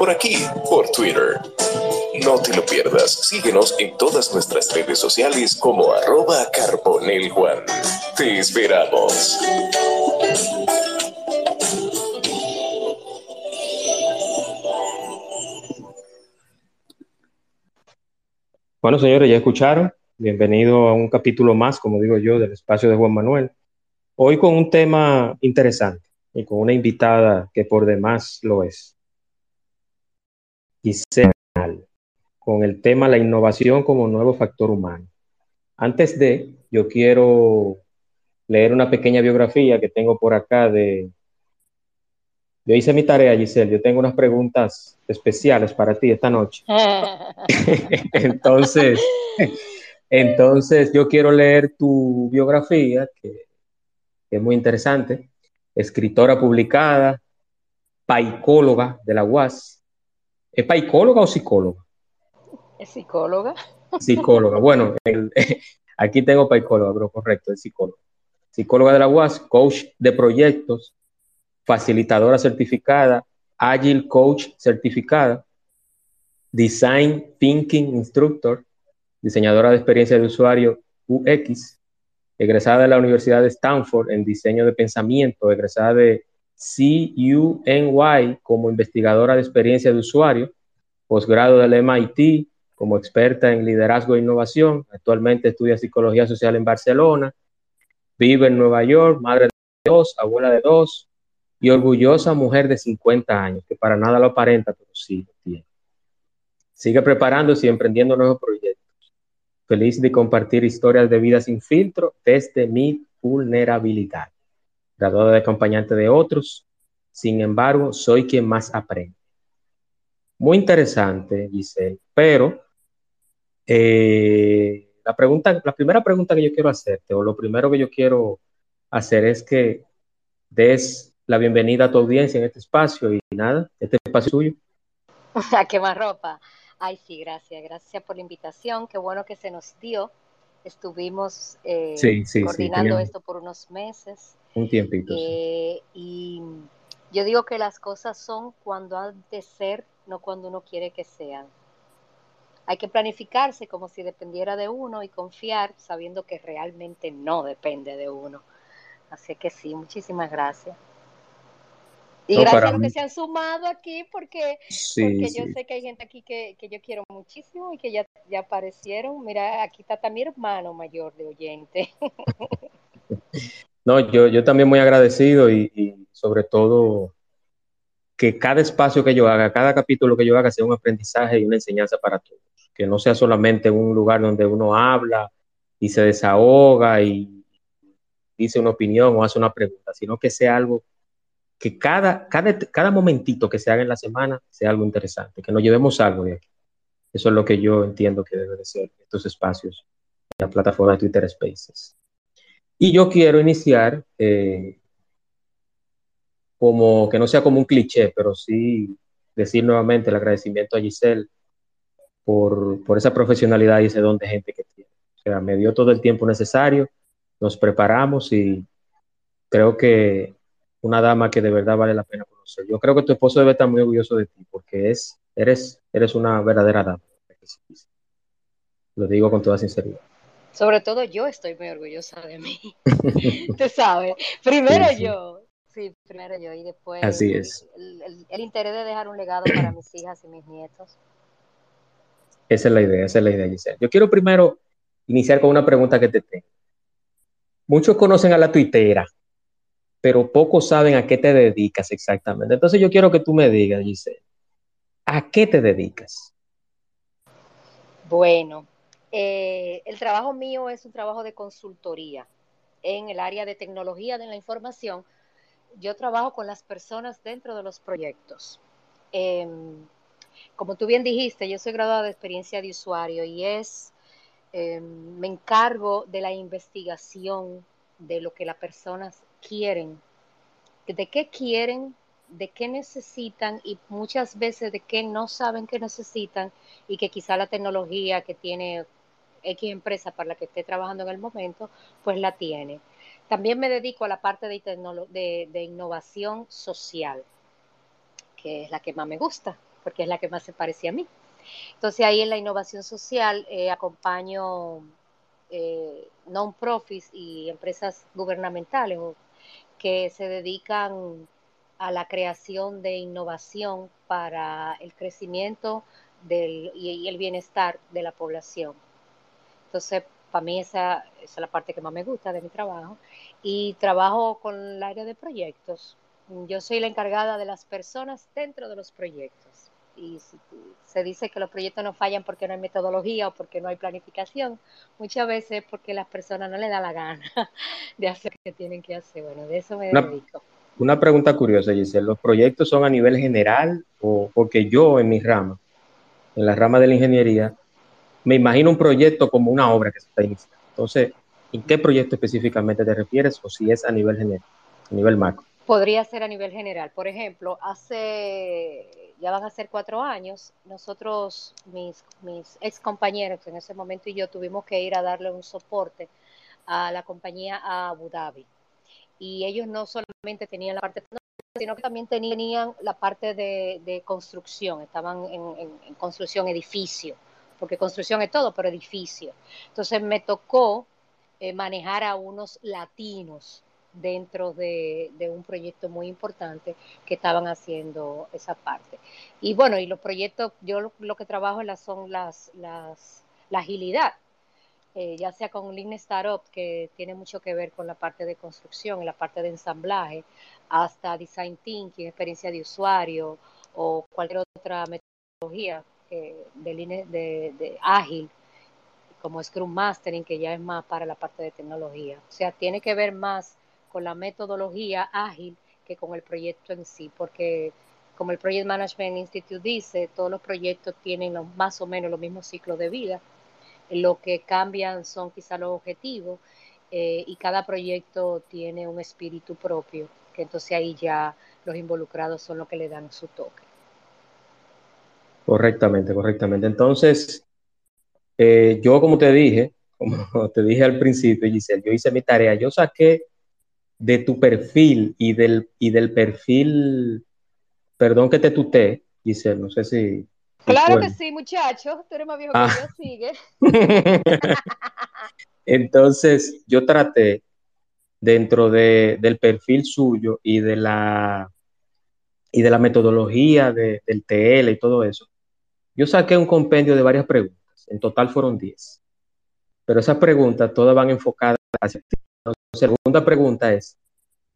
por aquí, por Twitter. No te lo pierdas, síguenos en todas nuestras redes sociales como arroba carboneljuan. Te esperamos. Bueno, señores, ya escucharon. Bienvenido a un capítulo más, como digo yo, del espacio de Juan Manuel. Hoy con un tema interesante y con una invitada que por demás lo es. Giselle, con el tema la innovación como nuevo factor humano. Antes de, yo quiero leer una pequeña biografía que tengo por acá de... Yo hice mi tarea, Giselle. Yo tengo unas preguntas especiales para ti esta noche. entonces, entonces, yo quiero leer tu biografía, que, es muy interesante. Escritora publicada, paicóloga de la UAS. ¿Es paicóloga o psicóloga? Es psicóloga. Psicóloga. Bueno, aquí tengo paicóloga, pero correcto, es psicóloga. Psicóloga de la UAS, coach de proyectos, facilitadora certificada, Agile Coach certificada, Design Thinking Instructor, diseñadora de experiencia de usuario UX, egresada de la Universidad de Stanford en diseño de pensamiento, egresada de CUNY como investigadora de experiencia de usuario, posgrado del MIT como experta en liderazgo e innovación, actualmente estudia psicología social en Barcelona, vive en Nueva York, madre de dos, abuela de dos, y orgullosa mujer de 50 años, que para nada lo aparenta, pero sí tiene. Sigue preparándose y emprendiendo nuevos proyectos. Feliz de compartir historias de vida sin filtro desde mi vulnerabilidad. Graduada de acompañante de otros, sin embargo, soy quien más aprende. Muy interesante, Giselle, pero eh, la, pregunta, la primera pregunta que yo quiero hacerte, o lo primero que yo quiero hacer es que des la bienvenida a tu audiencia en este espacio y nada, este espacio suyo. ¿A qué más ropa? Ay, sí, gracias, gracias por la invitación, qué bueno que se nos dio. Estuvimos eh, coordinando esto por unos meses. Un tiempito. Eh, y yo digo que las cosas son cuando han de ser, no cuando uno quiere que sean. Hay que planificarse como si dependiera de uno y confiar sabiendo que realmente no depende de uno. Así que sí, muchísimas gracias. Y gracias a los que se han sumado aquí, porque, yo sé que hay gente aquí que, yo quiero muchísimo y que ya, ya aparecieron. Mira, aquí está también mi hermano mayor de oyente. No, yo, yo también muy agradecido y, sobre todo que cada espacio que yo haga, cada capítulo que yo haga sea un aprendizaje y una enseñanza para todos. Que no sea solamente un lugar donde uno habla y se desahoga y dice una opinión o hace una pregunta, sino que sea algo que cada, cada, cada momentito que se haga en la semana sea algo interesante, que nos llevemos algo de aquí. Eso es lo que yo entiendo que debe de ser estos espacios la plataforma de Twitter Spaces. Y yo quiero iniciar eh, como que no sea como un cliché, pero sí decir nuevamente el agradecimiento a Giselle por, por esa profesionalidad y ese don de gente que tiene. O sea, me dio todo el tiempo necesario, nos preparamos y creo que una dama que de verdad vale la pena conocer. Yo creo que tu esposo debe estar muy orgulloso de ti porque es, eres, eres una verdadera dama. Lo digo con toda sinceridad. Sobre todo yo estoy muy orgullosa de mí. Tú sabes. Primero yo. Sí, primero yo y después Así es. El, el, interés de dejar un legado para mis hijas y mis nietos. Esa es la idea, esa es la idea, Giselle. Yo quiero primero iniciar con una pregunta que te tengo. Muchos conocen a la tuitera, pero pocos saben a qué te dedicas exactamente. Entonces yo quiero que tú me digas, Giselle, ¿a qué te dedicas? Bueno, eh, el trabajo mío es un trabajo de consultoría en el área de tecnología de la información. Yo trabajo con las personas dentro de los proyectos. Em, como tú bien dijiste, yo soy graduada de experiencia de usuario y es, em, me encargo de la investigación de lo que las personas quieren, de qué quieren, de qué necesitan y muchas veces de qué no saben que necesitan y que quizá la tecnología que tiene X empresa para la que esté trabajando en el momento, pues la tiene. También me dedico a la parte de, innovación social, que es la que más me gusta, porque es la que más se parece a mí. Entonces ahí en la innovación social eh, acompaño eh, non-profits y empresas gubernamentales que se dedican a la creación de innovación para el crecimiento y, el bienestar de la población. Entonces, para mí esa, esa, es la parte que más me gusta de mi trabajo. Y trabajo con el área de proyectos. Yo soy la encargada de las personas dentro de los proyectos y se dice que los proyectos no fallan porque no hay metodología o porque no hay planificación, muchas veces porque las personas no le da la gana de hacer lo que tienen que hacer. Bueno, de eso me dedico. Una pregunta curiosa, Giselle, ¿los proyectos son a nivel general o porque yo en mi rama, en la rama de la ingeniería, me imagino un proyecto como una obra que se está iniciando? Entonces, ¿en qué proyecto específicamente te refieres o si es a nivel general, a nivel macro? Podría ser a nivel general. Por ejemplo, hace ya van a ser cuatro años, nosotros, mis, mis ex compañeros en ese momento y yo tuvimos que ir a darle un soporte a la compañía a Abu Dhabi. Y ellos no solamente tenían la parte sino que también tenían la parte de, construcción, estaban en, construcción edificio, porque construcción es todo, pero edificio. Entonces me tocó eh, manejar a unos latinos dentro de, un proyecto muy importante que estaban haciendo esa parte. Y bueno, y los proyectos, yo lo, que trabajo son las, las, la agilidad, eh, ya sea con Lean Startup, que tiene mucho que ver con la parte de construcción y la parte de ensamblaje, hasta Design Thinking, experiencia de usuario o cualquier otra metodología de, de, de ágil como Scrum Mastering, que ya es más para la parte de tecnología. O sea, tiene que ver más con la metodología ágil que con el proyecto en sí, porque como el Project Management Institute dice, todos los proyectos tienen más o menos los mismos ciclos de vida. Lo que cambian son quizá los objetivos eh, y cada proyecto tiene un espíritu propio, que entonces ahí ya los involucrados son los que le dan su toque. Correctamente, correctamente. Entonces, eh, yo como te dije, como te dije al principio, Giselle, yo hice mi tarea, yo saqué de tu perfil y del, y del perfil, perdón que te tuté, Giselle, no sé si... Claro que sí, muchacho, tú eres más viejo que ah. yo, sigue. Entonces, yo traté dentro de, del perfil suyo y de la y de la metodología del TL y todo eso, yo saqué un compendio de varias preguntas. En total fueron 10. Pero esas preguntas todas van enfocadas hacia la segunda pregunta es,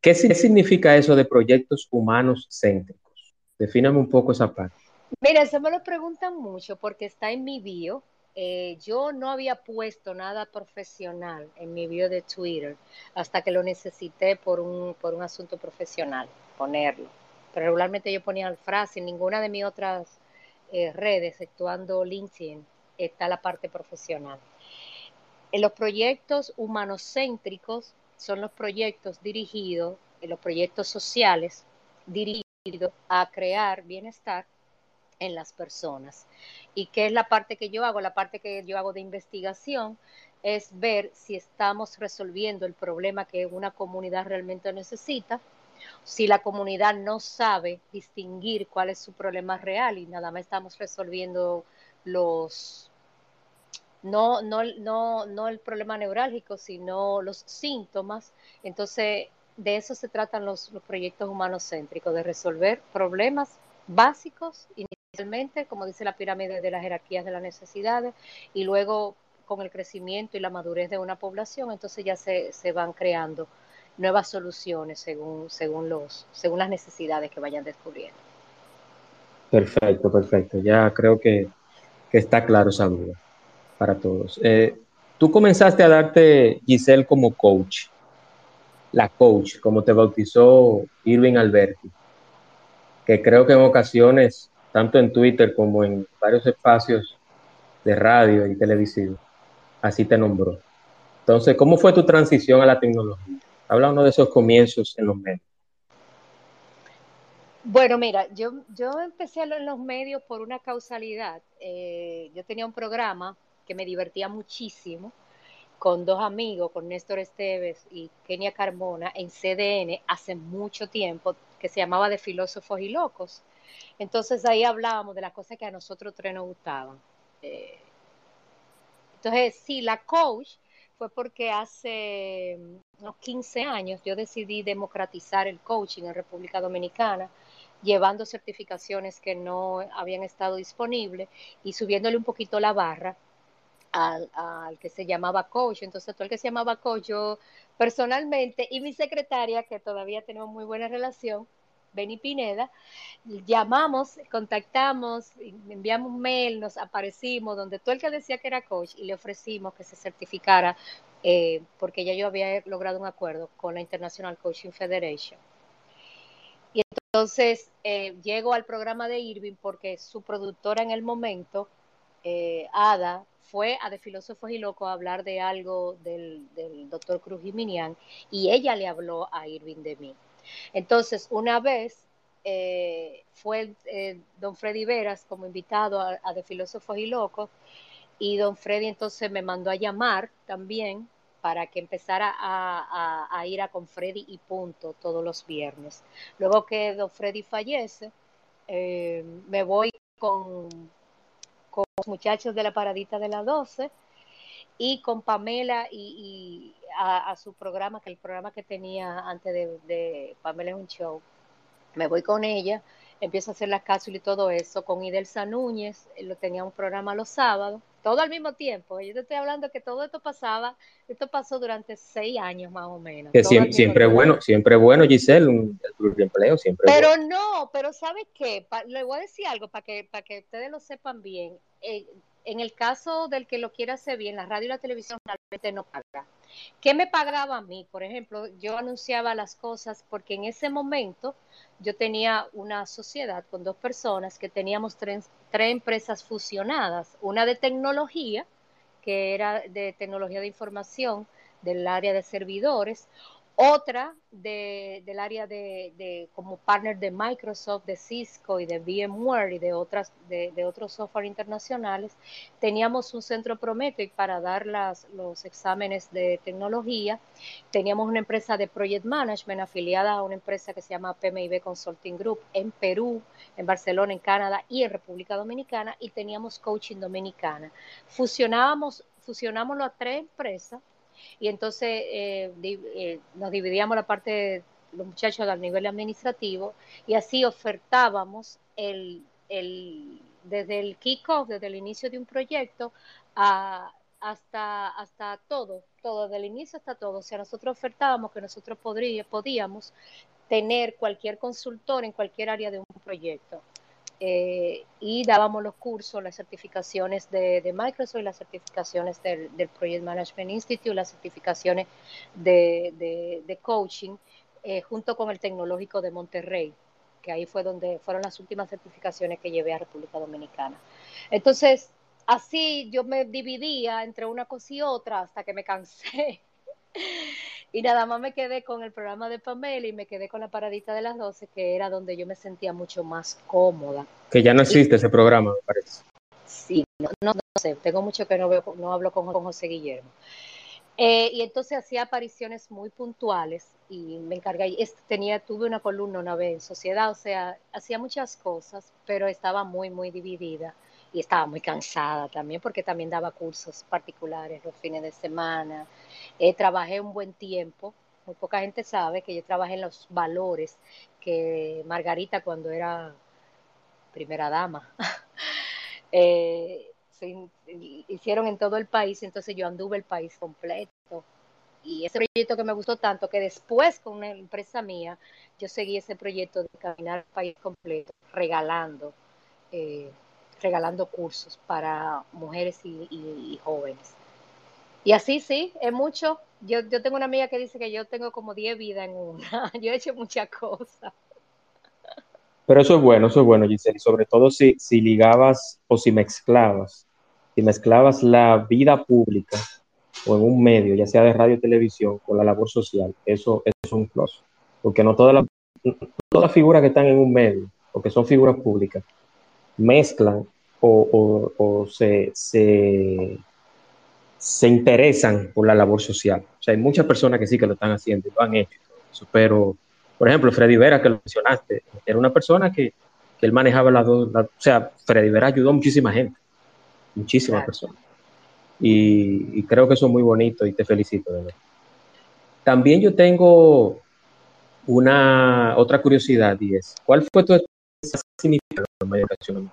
¿qué significa eso de proyectos humanos céntricos? Defíname un poco esa parte. Mira, eso me lo preguntan mucho porque está en mi bio. Eh, yo no había puesto nada profesional en mi bio de Twitter hasta que lo necesité por un, por un asunto profesional, ponerlo. Pero regularmente yo ponía la frase, en ninguna de mis otras eh, redes, exceptuando LinkedIn, está la parte profesional. En los proyectos humanocéntricos son los proyectos dirigidos, en los proyectos sociales dirigidos a crear bienestar en las personas. ¿Y qué es la parte que yo hago? La parte que yo hago de investigación es ver si estamos resolviendo el problema que una comunidad realmente necesita, si la comunidad no sabe distinguir cuál es su problema real y nada más estamos resolviendo los no, no, no, no el problema neurálgico, sino los síntomas. Entonces, de eso se tratan los, los proyectos humanos céntricos, de resolver problemas básicos inicialmente, como dice la pirámide de las jerarquías de las necesidades, y luego con el crecimiento y la madurez de una población, entonces ya se, se van creando nuevas soluciones según, según, los, según las necesidades que vayan descubriendo. Perfecto, perfecto. Ya creo que, que está claro esa duda para todos. Eh, tú comenzaste a darte, Giselle, como coach, la coach, como te bautizó Irving Alberti, que creo que en ocasiones, tanto en Twitter como en varios espacios de radio y televisión, así te nombró. Entonces, ¿cómo fue tu transición a la tecnología? Habla uno de esos comienzos en los medios. Bueno, mira, yo, yo empecé en los medios por una causalidad. Eh, yo tenía un programa que me divertía muchísimo con dos amigos, con Néstor Esteves y Kenia Carmona, en CDN hace mucho tiempo, que se llamaba De Filósofos y Locos. Entonces ahí hablábamos de las cosas que a nosotros tres nos gustaban. Eh, entonces, sí, la coach fue porque hace unos 15 años yo decidí democratizar el coaching en República Dominicana, llevando certificaciones que no habían estado disponibles y subiéndole un poquito la barra al, al, que se llamaba coach. Entonces, todo el que se llamaba coach, yo personalmente y mi secretaria, que todavía tenemos muy buena relación, Benny Pineda, llamamos, contactamos, enviamos un mail, nos aparecimos donde todo el que decía que era coach y le ofrecimos que se certificara, eh, porque ya yo había logrado un acuerdo con la International Coaching Federation. Y entonces eh, llego al programa de Irving porque su productora en el momento, eh, Ada, fue a De Filósofos y Locos a hablar de algo del, del doctor Cruz Jiminian y ella le habló a Irving de mí. Entonces, una vez eh, fue eh, don Freddy Veras como invitado a, De Filósofos y Locos y don Freddy entonces me mandó a llamar también para que empezara a, ir a con Freddy y punto todos los viernes. Luego que don Freddy fallece, eh, me voy con, con los muchachos de la paradita de la 12 y con Pamela y, y a, a, su programa, que el programa que tenía antes de, de, Pamela es un show, me voy con ella, empiezo a hacer las cápsulas y todo eso, con Idelsa Núñez, lo tenía un programa los sábados, todo al mismo tiempo, yo te estoy hablando que todo esto pasaba, esto pasó durante seis años más o menos. Que siempre, siempre bueno, siempre bueno, Giselle, un, el empleo siempre Pero bueno. no, pero ¿sabes qué? Pa, le voy a decir algo para que, para que ustedes lo sepan bien. Eh, en el caso del que lo quiera hacer bien, la radio y la televisión realmente no paga. ¿Qué me pagaba a mí? Por ejemplo, yo anunciaba las cosas porque en ese momento yo tenía una sociedad con dos personas que teníamos tres, tres empresas fusionadas, una de tecnología, que era de tecnología de información del área de servidores, otra de, del área de, de, como partner de Microsoft, de Cisco y de VMware y de otras de, otros software internacionales, teníamos un centro Prometric para dar las, los exámenes de tecnología. Teníamos una empresa de project management afiliada a una empresa que se llama PMIB Consulting Group en Perú, en Barcelona, en Canadá y en República Dominicana y teníamos coaching dominicana. Fusionábamos, fusionamos las tres empresas y entonces eh, eh, nos dividíamos la parte de los muchachos al nivel administrativo y así ofertábamos el, el desde el kickoff, desde el inicio de un proyecto a, hasta, hasta todo, todo, desde el inicio hasta todo. O sea, nosotros ofertábamos que nosotros podría, podíamos tener cualquier consultor en cualquier área de un proyecto eh, y dábamos los cursos, las certificaciones de, de Microsoft las certificaciones del, Project Management Institute, las certificaciones de, de, de coaching, eh, junto con el Tecnológico de Monterrey, que ahí fue donde fueron las últimas certificaciones que llevé a República Dominicana. Entonces, así yo me dividía entre una cosa y otra hasta que me cansé. Y nada más me quedé con el programa de Pamela y me quedé con la paradita de las 12, que era donde yo me sentía mucho más cómoda. Que ya no existe y, ese programa, me parece. Sí, no, no, no, sé, tengo mucho que no, veo, no hablo con, con José Guillermo. Eh, y entonces hacía apariciones muy puntuales y me encargué, tenía, tuve una columna una vez en sociedad, o sea, hacía muchas cosas, pero estaba muy, muy dividida y estaba muy cansada también porque también daba cursos particulares los fines de semana. Eh, trabajé un buen tiempo, muy poca gente sabe que yo trabajé en los valores que Margarita cuando era primera dama eh, se hicieron en todo el país, entonces yo anduve el país completo. Y ese proyecto que me gustó tanto que después con una empresa mía, yo seguí ese proyecto de caminar el país completo, regalando. Eh, regalando cursos para mujeres y, jóvenes. Y así sí, es mucho. Yo, yo tengo una amiga que dice que yo tengo como 10 vidas en una. Yo he hecho muchas cosas. Pero eso es bueno, eso es bueno, Giselle. Sobre todo si, si ligabas o si mezclabas, si mezclabas la vida pública o en un medio, ya sea de radio o televisión, con la labor social, eso, eso es un plus. Porque no todas las todas las figuras que están en un medio, o que son figuras públicas, mezclan o, o, o se, se, se, interesan por la labor social. O sea, hay muchas personas que sí que lo están haciendo y lo han hecho. Pero, por ejemplo, Freddy Vera, que lo mencionaste, era una persona que, que Él manejaba las dos, o sea, Freddy Vera ayudó a muchísima gente, muchísimas personas. Y, creo que eso es muy bonito y te felicito. De verdad. También yo tengo una otra curiosidad y es, ¿cuál fue tu experiencia significativa en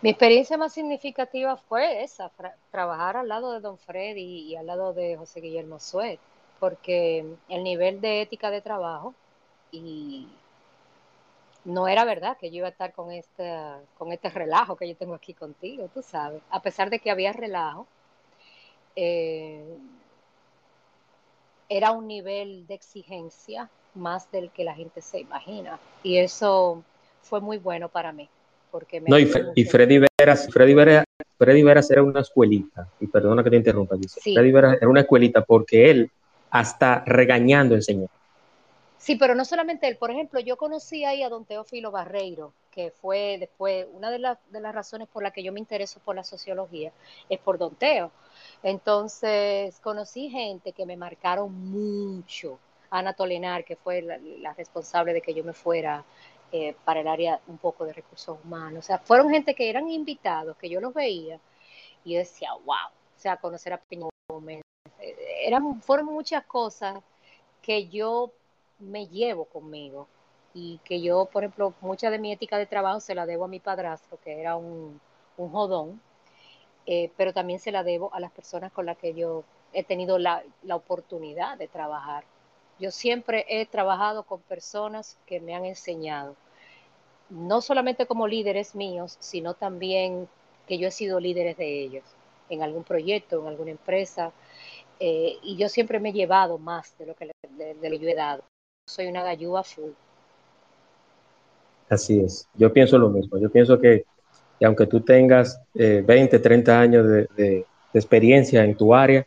Mi experiencia más significativa fue esa, trabajar al lado de Don Freddy y al lado de José Guillermo Suet, porque el nivel de ética de trabajo y no era verdad que yo iba a estar con este, con este relajo que yo tengo aquí contigo, tú sabes. A pesar de que había relajo, eh, era un nivel de exigencia más del que la gente se imagina. Y eso fue muy bueno para mí. Porque no, y, Freddy Veras, Freddy Veras, Freddy Veras era una escuelita, y perdona que te interrumpa, dice. Freddy Veras era una escuelita porque él hasta regañando enseñó. Sí, pero no solamente él. Por ejemplo, yo conocí ahí a don Teófilo Barreiro, que fue después, una de, de las razones por las que yo me intereso por la sociología es por don Teo. Entonces, conocí gente que me marcaron mucho. Ana Tolenar, que fue la, responsable de que yo me fuera eh, para el área un poco de recursos humanos. O sea, fueron gente que eran invitados, que yo los veía y yo decía, wow, o sea, conocer a Peña Gómez. Eh, eran, fueron muchas cosas que yo me llevo conmigo y que yo, por ejemplo, mucha de mi ética de trabajo se la debo a mi padrastro, que era un, un jodón, eh, pero también se la debo a las personas con las que yo he tenido la, la oportunidad de trabajar. Yo siempre he trabajado con personas que me han enseñado, no solamente como líderes míos, sino también que yo he sido líderes de ellos, en algún proyecto, en alguna empresa, eh, y yo siempre me he llevado más de lo que de, de yo he dado. Soy una gallúa full. Así es, yo pienso lo mismo, yo pienso que, aunque tú tengas 20, eh, 30 años de, experiencia en tu área,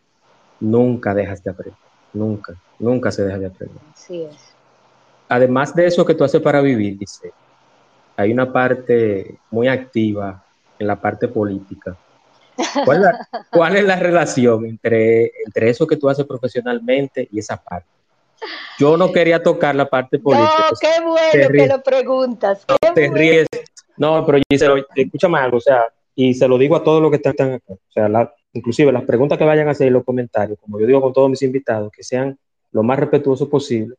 nunca dejas de aprender, nunca, nunca se deja de aprender. Así es. Además de eso que tú haces para vivir, dice, hay una parte muy activa en la parte política. ¿Cuál es la, relación entre, entre eso que tú haces profesionalmente y esa parte? Yo no quería tocar la parte política. No, qué bueno que lo preguntas. No, te ríes. No, pero Giselo, escúchame algo, o sea, y se lo digo a todos los que están acá. O sea, inclusive las preguntas que vayan a hacer los comentarios, como yo digo con todos mis invitados, que sean lo más respetuosos posible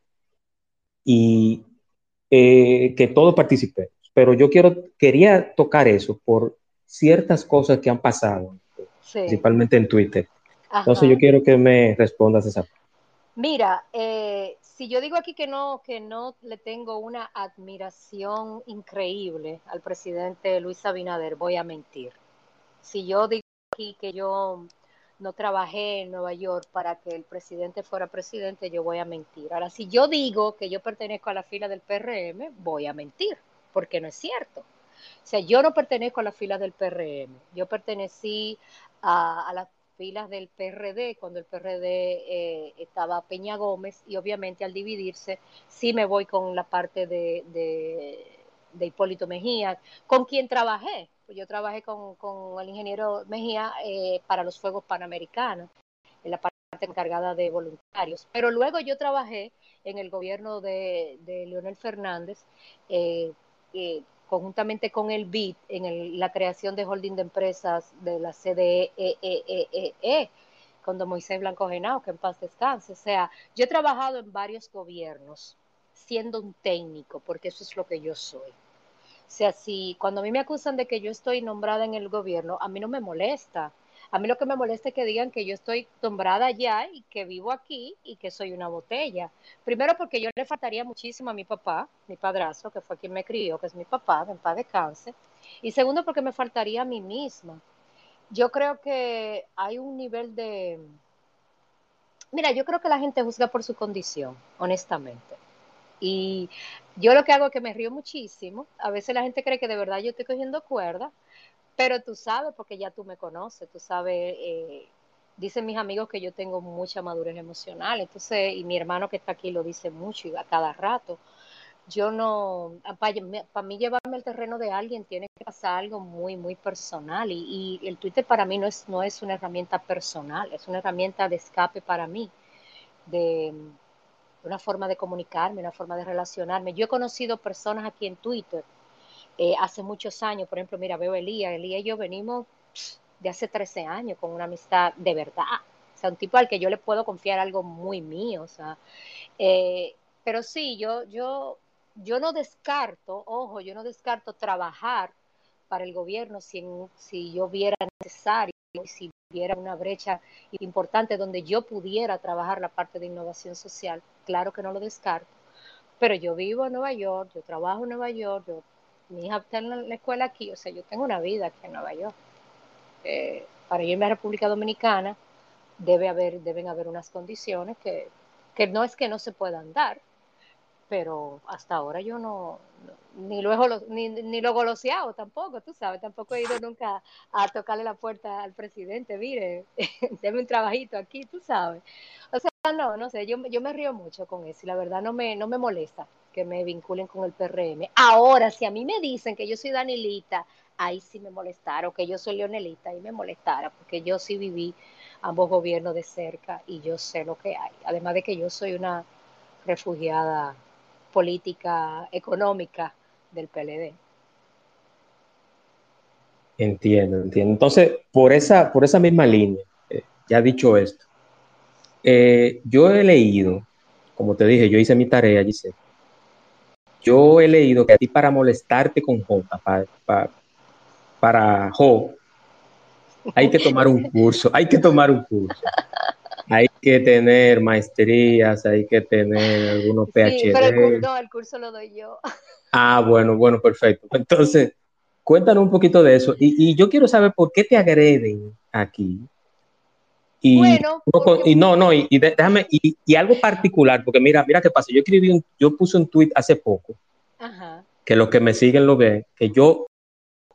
y eh, que todos participemos. Pero yo quiero, quería tocar eso por ciertas cosas que han pasado, principalmente en Twitter. Entonces yo quiero que me respondas esa. Mira, eh, si yo digo aquí que no, que no le tengo una admiración increíble al presidente Luis Abinader, voy a mentir. Si yo digo aquí que yo no trabajé en Nueva York para que el presidente fuera presidente, yo voy a mentir. Ahora, si yo digo que yo pertenezco a la fila del PRM, voy a mentir, porque no es cierto. O sea, yo no pertenezco a la fila del PRM, yo pertenecí a, a la filas del PRD, cuando el PRD eh, estaba Peña Gómez, y obviamente al dividirse, sí me voy con la parte de, de, Hipólito Mejía, con quien trabajé. Pues yo trabajé con, con el ingeniero Mejía eh, para los Fuegos Panamericanos, en la parte encargada de voluntarios. Pero luego yo trabajé en el gobierno de, de Leonel Fernández, eh, conjuntamente con el BID en la creación de holding de empresas de la CDE, e, don Moisés Blanco Genao, que en paz descanse. O sea, yo he trabajado en varios gobiernos siendo un técnico, porque eso es lo que yo soy. Sea, si cuando a mí me acusan de que yo estoy nombrada en el gobierno, a mí no me molesta, a mí lo que me molesta es que digan que yo estoy nombrada allá y que vivo aquí y que soy una botella. Primero porque yo le faltaría muchísimo a mi papá, mi padrastro, que fue quien me crió, que es mi papá, en paz descanse. Y segundo porque me faltaría a mí misma. Yo creo que hay un nivel de... Mira, yo creo que la gente juzga por su condición, honestamente. Y yo lo que hago es que me río muchísimo. A veces la gente cree que de verdad yo estoy cogiendo cuerda, pero tú sabes, porque ya tú me conoces, tú sabes, eh, dicen mis amigos que yo tengo mucha madurez emocional, entonces, y mi hermano que está aquí lo dice mucho y a cada rato. Yo no, para, mí llevarme al terreno de alguien tiene que pasar algo muy, muy personal y, y, el Twitter para mí no es, no es una herramienta personal, es una herramienta de escape para mí, de, una forma de comunicarme, una forma de relacionarme. Yo he conocido personas aquí en Twitter eh, hace muchos años, por ejemplo, mira, veo a Elías, Elías y yo venimos de hace 13 años con una amistad de verdad, o sea, un tipo al que yo le puedo confiar algo muy mío, o sea, eh, pero sí, yo, yo, yo no descarto, ojo, yo no descarto trabajar para el gobierno si, si yo viera necesario, si hubiera una brecha importante donde yo pudiera trabajar la parte de innovación social, claro que no lo descarto, pero yo vivo en Nueva York, yo trabajo en Nueva York, yo mi hija está en la escuela aquí, o sea, yo tengo una vida aquí en Nueva York. Eh, para irme a República Dominicana debe haber, deben haber unas condiciones que, que no es que no se puedan dar, pero hasta ahora yo no, ni lo ni, ni lo goloseado tampoco, tú sabes, tampoco he ido nunca a tocarle la puerta al presidente, mire, déme un trabajito aquí, tú sabes. O sea, no, no sé, yo, yo me río mucho con eso y la verdad no me, no me molesta que me vinculen con el PRM. Ahora, si a mí me dicen que yo soy Danilita, ahí sí me molestara, o que yo soy Leonelita, ahí me molestara, porque yo sí viví ambos gobiernos de cerca y yo sé lo que hay. Además de que yo soy una refugiada política, económica del PLD. Entiendo, entiendo. Entonces, por esa, por esa misma línea, eh, ya dicho esto, eh, yo he leído, como te dije, yo hice mi tarea, Giselle, yo he leído que a ti para molestarte con J, para, para, Jo, hay que tomar un curso, hay que tomar un curso. Hay que tener maestrías, hay que tener algunos PhD. Sí, pero el, no, el curso lo doy yo. Ah, bueno, bueno, perfecto. Entonces, cuéntanos un poquito de eso. Y, y yo quiero saber por qué te agreden aquí. Y, bueno, y no, no, y, déjame, y, algo particular, porque mira, mira qué pasa. Yo escribí un, yo puse un tweet hace poco, que los que me siguen lo ven, que yo,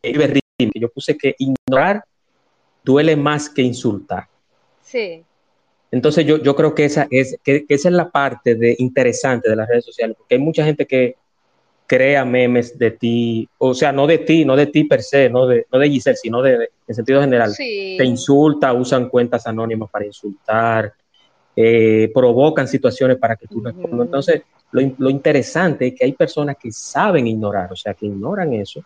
que yo puse que ignorar duele más que insultar. Sí. Entonces yo, yo creo que esa es, que, que esa es la parte de, interesante de las redes sociales, porque hay mucha gente que, crea memes de ti, o sea, no de ti, no de ti per se, no de, no de Giselle, sino de, en sentido general. Te insulta, usan cuentas anónimas para insultar, eh, provocan situaciones para que tú respondas. Entonces, lo, lo, interesante es que hay personas que saben ignorar, o sea, que ignoran eso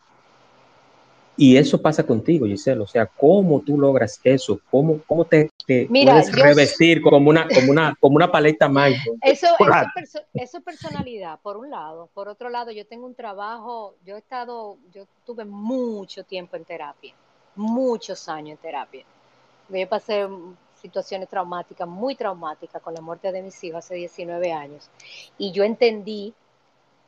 y eso pasa contigo, Giselle. O sea, ¿cómo tú logras eso? ¿Cómo, cómo te, puedes revestir como una, como una, como una paleta mágica? Eso, eso, es personalidad, por un lado. Por otro lado, yo tengo un trabajo, yo he estado, yo tuve mucho tiempo en terapia, muchos años en terapia. Yo pasé situaciones traumáticas, muy traumáticas, con la muerte de mis hijos hace 19 años. Y yo entendí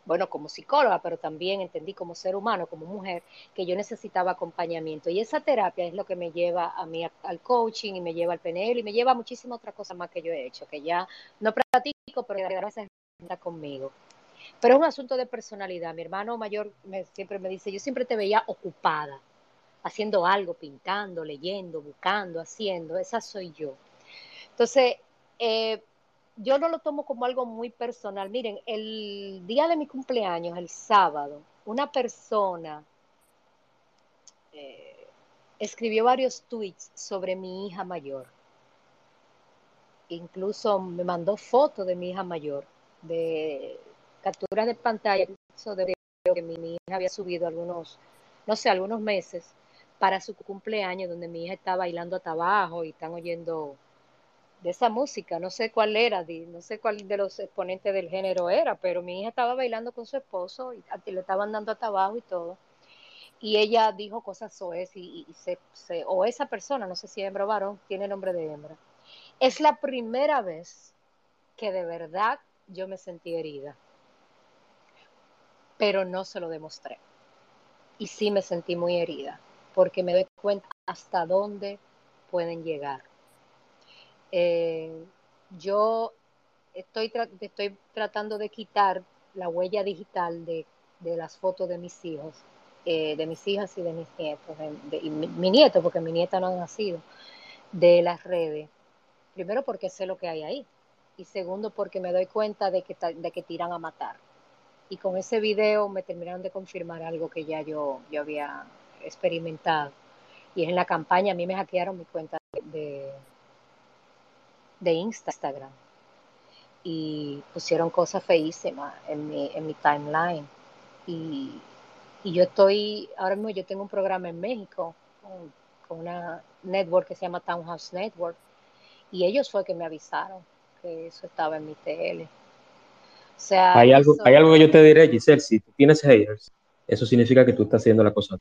bueno, como psicóloga, pero también entendí como ser humano, como mujer, que yo necesitaba acompañamiento. Y esa terapia es lo que me lleva a mí al coaching y me lleva al PNL y me lleva a muchísimas otras cosas más que yo he hecho, que ya no practico, pero a veces está conmigo. Pero es un asunto de personalidad. Mi hermano mayor me, siempre me dice, yo siempre te veía ocupada, haciendo algo, pintando, leyendo, buscando, haciendo. Esa soy yo. Entonces, eh, yo no lo tomo como algo muy personal. Miren, el día de mi cumpleaños, el sábado, una persona eh, escribió varios tweets sobre mi hija mayor. Incluso me mandó fotos de mi hija mayor, de capturas de pantalla de que mi, hija había subido algunos, no sé, algunos meses para su cumpleaños, donde mi hija está bailando hasta abajo y están oyendo de esa música, no sé cuál era, no sé cuál de los exponentes del género era, pero mi hija estaba bailando con su esposo y le estaban dando hasta abajo y todo. Y ella dijo cosas soez y, se, o esa persona, no sé si hembra o varón, tiene nombre de hembra. Es la primera vez que de verdad yo me sentí herida, pero no se lo demostré. Y sí me sentí muy herida, porque me doy cuenta hasta dónde pueden llegar eh, yo estoy, estoy tratando de quitar la huella digital de, las fotos de mis hijos, eh, de mis hijas y de mis nietos, de, mi, nieto, porque mi nieta no ha nacido, de las redes. Primero porque sé lo que hay ahí y segundo porque me doy cuenta de que, de que tiran a matar. Y con ese video me terminaron de confirmar algo que ya yo, yo había experimentado. Y en la campaña, a mí me hackearon mi cuenta de, de Instagram. y pusieron cosas feísimas en mi, en mi timeline. Y, y, yo estoy, ahora mismo yo tengo un programa en México con, con, una network que se llama Townhouse Network y ellos fue que me avisaron que eso estaba en mi TL. O sea, hay algo, hay algo que yo te diré, Giselle, si tú tienes haters, eso significa que tú estás haciendo la cosa.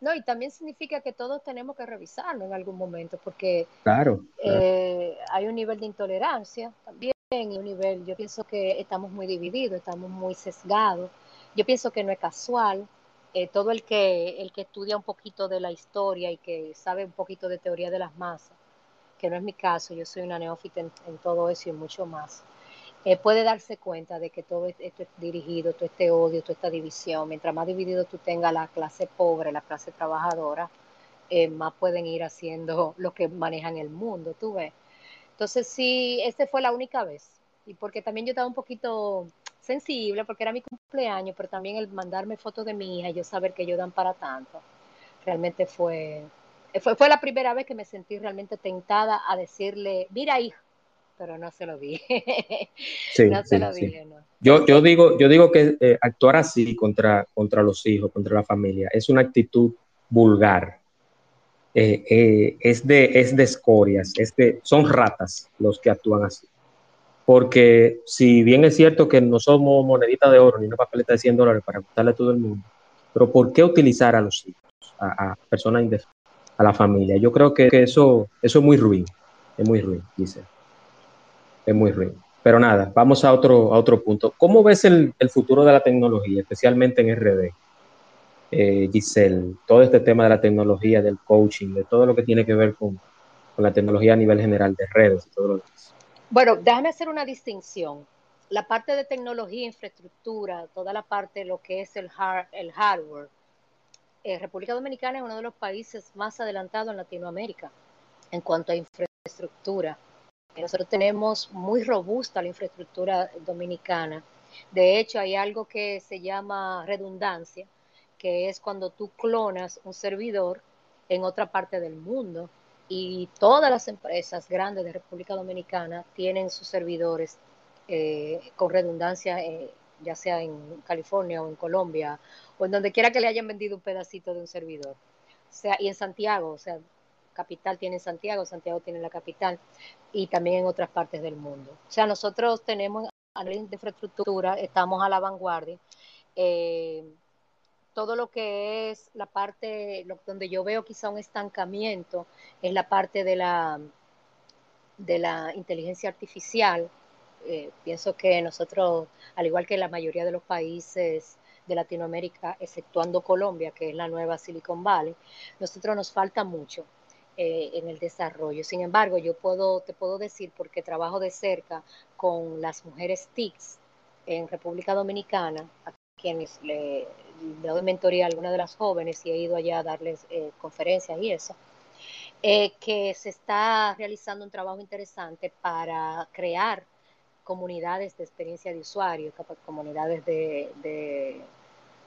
No, y también significa que todos tenemos que revisarlo en algún momento, porque claro, eh, hay un nivel de intolerancia también, y un nivel, yo pienso que estamos muy divididos, estamos muy sesgados. Yo pienso que no es casual. Eh, todo el que, el que estudia un poquito de la historia y que sabe un poquito de teoría de las masas, que no es mi caso, yo soy una neófita en, en todo eso y mucho más eh, puede darse cuenta de que todo esto es dirigido, todo este odio, toda esta división, mientras más dividido tú tengas la clase pobre, la clase trabajadora, eh, más pueden ir haciendo lo que manejan el mundo, tú ves. Entonces sí, esta fue la única vez. Y porque también yo estaba un poquito sensible, porque era mi cumpleaños, pero también el mandarme fotos de mi hija y yo saber que ellos dan para tanto, realmente fue, fue, fue la primera vez que me sentí realmente tentada a decirle, mira hija, pero no se lo dije. no se lo dije, no. Yo, yo, digo, yo digo que eh, actuar así contra, contra los hijos, contra la familia, es una actitud vulgar. Eh, eh, es, de, es de escorias, es de, son ratas los que actúan así. Porque si bien es cierto que no somos monedita de oro ni una papeleta de 100 dólares para gustarle a todo el mundo, pero ¿por qué utilizar a los hijos, a, personas indefensas, a la familia? Yo creo que, que, eso, eso es muy ruin, es muy ruin, dice es muy ruin. Pero nada, vamos a otro, a otro punto. ¿Cómo ves el, futuro de la tecnología, especialmente en RD? Eh, Giselle, todo este tema de la tecnología, del coaching, de todo lo que tiene que ver con, la tecnología a nivel general de redes y todo lo demás. Bueno, déjame hacer una distinción. La parte de tecnología, infraestructura, toda la parte de lo que es el, hard, el hardware. Eh, República Dominicana es uno de los países más adelantados en Latinoamérica en cuanto a infraestructura. Nosotros tenemos muy robusta la infraestructura dominicana. De hecho, hay algo que se llama redundancia, que es cuando tú clonas un servidor en otra parte del mundo y todas las empresas grandes de República Dominicana tienen sus servidores eh, con redundancia, eh, ya sea en California o en Colombia o en donde quiera que le hayan vendido un pedacito de un servidor. O sea, y en Santiago, o sea, capital tiene Santiago, Santiago tiene la capital y también en otras partes del mundo. O sea, nosotros tenemos infraestructura, estamos a la vanguardia. Eh, todo lo que es la parte, lo, donde yo veo quizá un estancamiento, es la parte de la, de la inteligencia artificial. Eh, pienso que nosotros, al igual que la mayoría de los países de Latinoamérica, exceptuando Colombia, que es la nueva Silicon Valley, nosotros nos falta mucho. Eh, en el desarrollo. Sin embargo, yo puedo, te puedo decir, porque trabajo de cerca con las mujeres TICS en República Dominicana, a quienes le, doy mentoría a algunas de las jóvenes y he ido allá a darles eh, conferencias y eso, eh, que se está realizando un trabajo interesante para crear comunidades de experiencia de usuario, comunidades de, de,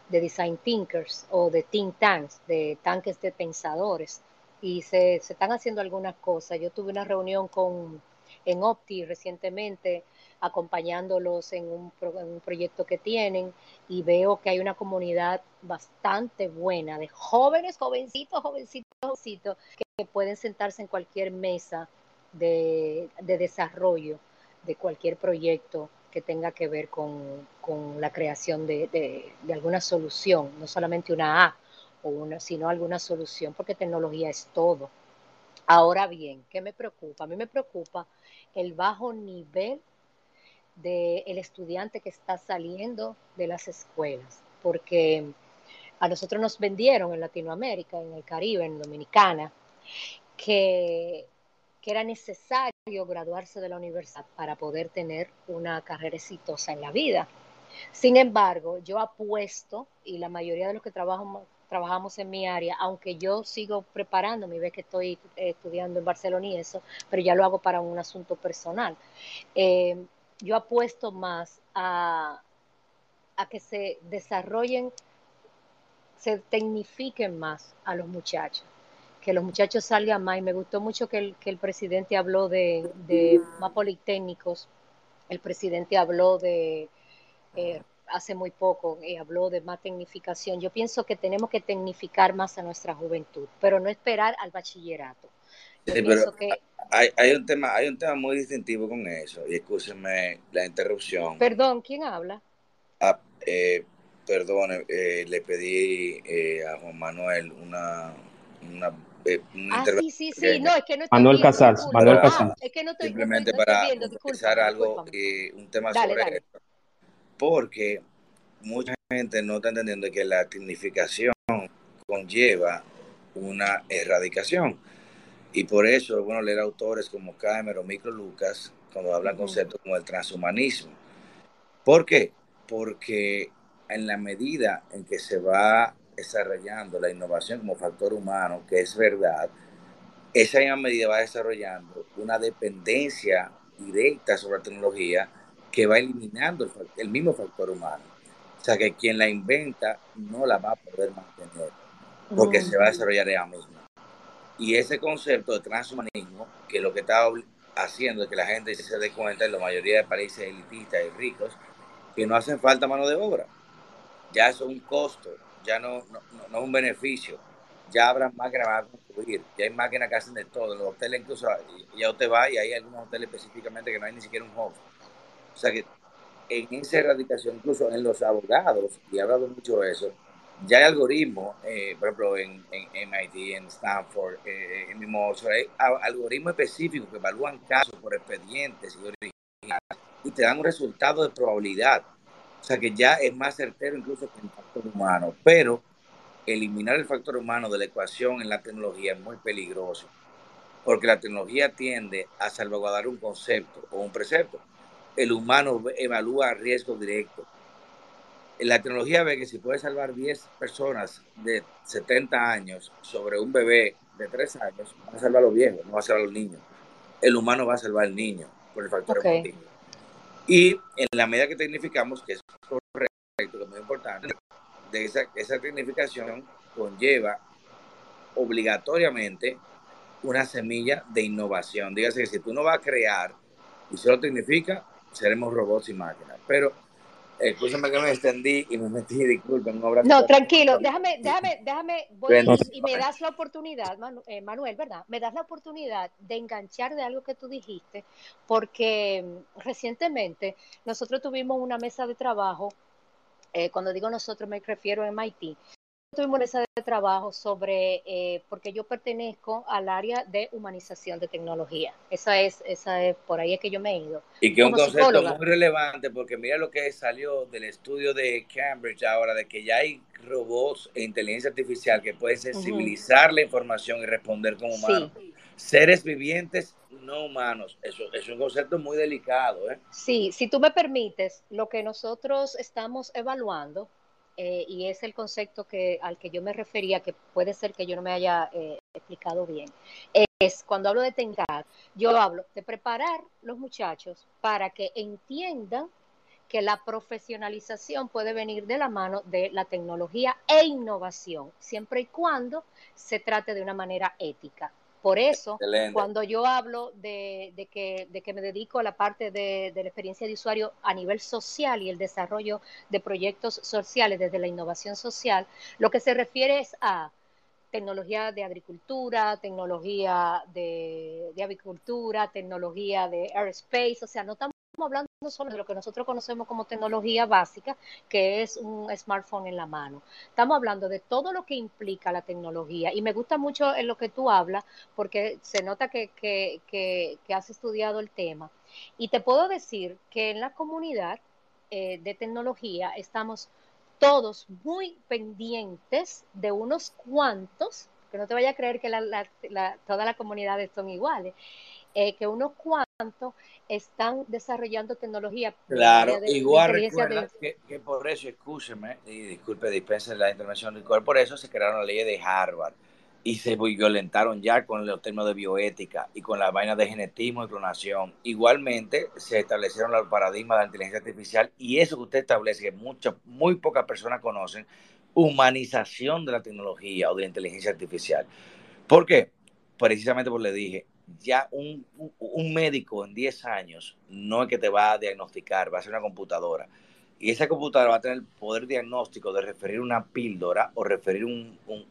de design thinkers o de think tanks, de tanques de pensadores, y se, están haciendo algunas cosas. Yo tuve una reunión con en Opti recientemente acompañándolos en un, un, proyecto que tienen y veo que hay una comunidad bastante buena de jóvenes, jovencitos, jovencitos, jovencitos que pueden sentarse en cualquier mesa de, desarrollo de cualquier proyecto que tenga que ver con, la creación de, de alguna solución, no solamente una A, una, sino alguna solución, porque tecnología es todo. Ahora bien, ¿qué me preocupa? A mí me preocupa el bajo nivel del estudiante que está saliendo de las escuelas, porque a nosotros nos vendieron en Latinoamérica, en el Caribe, en Dominicana, que, que era necesario graduarse de la universidad para poder tener una carrera exitosa en la vida. Sin embargo, yo apuesto, y la mayoría de los que trabajamos, trabajamos en mi área, aunque yo sigo preparándome, ves que estoy eh, estudiando en Barcelona y eso, pero ya lo hago para un asunto personal. Eh, yo apuesto más a, a que se desarrollen, se tecnifiquen más a los muchachos, que los muchachos salgan más. Y me gustó mucho que el, que el presidente habló de, de más politécnicos El presidente habló de, eh, hace muy poco, y habló de más tecnificación. Yo pienso que tenemos que tecnificar más a nuestra juventud, pero no esperar al bachillerato. Yo pienso que... hay, hay, un tema, hay un tema muy distintivo con eso, y escúcheme la interrupción. Perdón, ¿quién habla? Ah, eh, perdón, eh, le pedí eh, a Juan Manuel una, una eh, ah, sí, sí, sí, no, es que no estoy Manuel Casals, Manuel Casals. es que no estoy, Simplemente no estoy, para empezar algo, eh, un tema dale, sobre dale. Porque mucha gente no está entendiendo que la tecnificación conlleva una erradicación. Y por eso es bueno leer autores como Cameron o Micro Lucas cuando hablan conceptos como el transhumanismo. ¿Por qué? Porque en la medida en que se va desarrollando la innovación como factor humano, que es verdad, esa misma medida va desarrollando una dependencia directa sobre la tecnología que va eliminando el, mismo factor humano. O sea que quien la inventa no la va a poder mantener porque se va a desarrollar ella misma. Y ese concepto de transhumanismo, que lo que está haciendo es que la gente se dé cuenta en la mayoría de países elitistas y ricos que no hacen falta mano de obra. Ya eso es un costo ya no, no, no, es un beneficio. Ya habrá máquinas que van a construir, ya hay máquinas que hacen de todo. En los hoteles incluso, ya usted va y hay algunos hoteles específicamente que no hay ni siquiera un home. O sea que en esa erradicación, incluso en los abogados, y he hablado mucho de eso, ya hay algoritmos, eh, por ejemplo, en, en, MIT, en Stanford, eh, en mismo, hay algoritmos específicos que evalúan casos por expedientes y y te dan un resultado de probabilidad. O sea que ya es más certero incluso que el factor humano. Pero eliminar el factor humano de la ecuación en la tecnología es muy peligroso. Porque la tecnología tiende a salvaguardar un concepto o un precepto. El humano evalúa riesgo directo. La tecnología ve que si puede salvar 10 personas de 70 años sobre un bebé de 3 años, va a salvar a los viejos, no va a salvar a los niños. El humano va a salvar al niño por el factor okay. emotivo. Y en la medida que tecnificamos, que es correcto, que es muy importante, de esa, esa tecnificación conlleva obligatoriamente una semilla de innovación. Dígase que si tú no vas a crear y solo tecnifica, seremos robots y máquinas. Pero Escúchame que me extendí y me metí, disculpen. No, no tranquilo, déjame, déjame, déjame, voy y, me das la oportunidad, eh, Manuel, ¿verdad? Me das la oportunidad de enganchar de algo que tú dijiste, porque mm, recientemente nosotros tuvimos una mesa de trabajo, eh, cuando digo nosotros me refiero a MIT, una mesa de trabajo sobre, eh, porque yo pertenezco al área de humanización de tecnología. Esa es, esa es, por ahí es que yo me he ido. Y que es un concepto muy relevante, porque mira lo que salió del estudio de Cambridge ahora, de que ya hay robots e inteligencia artificial que pueden sensibilizar uh -huh. la información y responder como humanos. Sí. Seres vivientes no humanos. Eso, eso, es un concepto muy delicado. ¿eh? Sí, si tú me permites, lo que nosotros estamos evaluando eh, y es el concepto que, al que yo me refería, que puede ser que yo no me haya eh, explicado bien, es cuando hablo de tengar, yo hablo de preparar los muchachos para que entiendan que la profesionalización puede venir de la mano de la tecnología e innovación, siempre y cuando se trate de una manera ética. Por eso, Excelente. cuando yo hablo de, de, que, de, que, me dedico a la parte de, de, la experiencia de usuario a nivel social y el desarrollo de proyectos sociales desde la innovación social, lo que se refiere es a tecnología de agricultura, tecnología de, de avicultura, tecnología de aerospace, o sea, no estamos hablando solo de lo que nosotros conocemos como tecnología básica, que es un smartphone en la mano. Estamos hablando de todo lo que implica la tecnología y me gusta mucho en lo que tú hablas porque se nota que, que, que, que has estudiado el tema. Y te puedo decir que en la comunidad eh, de tecnología estamos todos muy pendientes de unos cuantos, que no te vaya a creer que la, la, la, todas las comunidades son iguales, eh, que unos cuantos están desarrollando tecnología. Claro, de, igual de recuerda de... que, que, por eso, escúcheme, y disculpe, dispense la intervención de por eso se crearon la ley de Harvard y se violentaron ya con los términos de bioética y con la vaina de genetismo y clonación. Igualmente se establecieron los paradigmas de la inteligencia artificial y eso que usted establece, que muchas, muy pocas personas conocen, humanización de la tecnología o de la inteligencia artificial. ¿Por qué? Precisamente porque le dije, ya un, un, médico en 10 años no es que te va a diagnosticar, va a ser una computadora. Y esa computadora va a tener el poder diagnóstico de referir una píldora o referir un, un,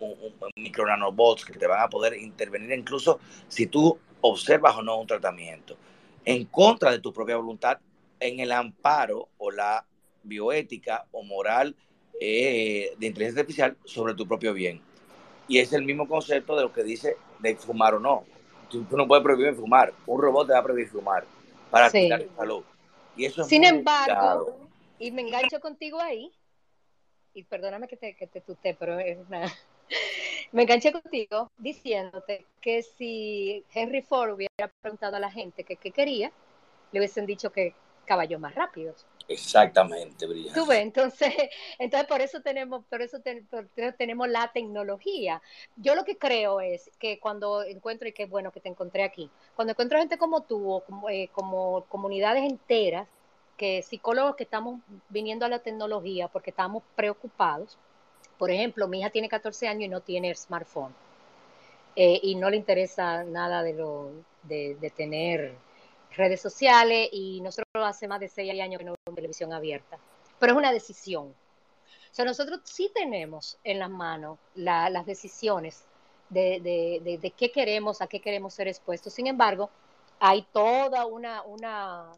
micro nanobots que te van a poder intervenir incluso si tú observas o no un tratamiento en contra de tu propia voluntad en el amparo o la bioética o moral eh, de inteligencia artificial sobre tu propio bien. Y es el mismo concepto de lo que dice de fumar o no. Tú, no puedes prohibir fumar. Un robot te va a prohibir fumar para sí. tu salud. Y eso Sin embargo, y me engancho contigo ahí, y perdóname que te, que te tuté, pero es una... me enganché contigo diciéndote que si Henry Ford hubiera preguntado a la gente qué quería, le hubiesen dicho que caballos más rápidos. Exactamente, brillante. Tú ves, entonces, entonces por eso tenemos, por eso, tenemos la tecnología. Yo lo que creo es que cuando encuentro, y qué bueno que te encontré aquí, cuando encuentro gente como tú, o como, eh, como comunidades enteras, que psicólogos que estamos viniendo a la tecnología porque estamos preocupados. Por ejemplo, mi hija tiene 14 años y no tiene smartphone. Eh, y no le interesa nada de, lo, de, de tener redes sociales y nosotros hace más de seis años que no vemos televisión abierta. Pero es una decisión. O sea, nosotros sí tenemos en las manos las decisiones de, de, de, qué queremos, a qué queremos ser expuestos. Sin embargo, hay toda una, una,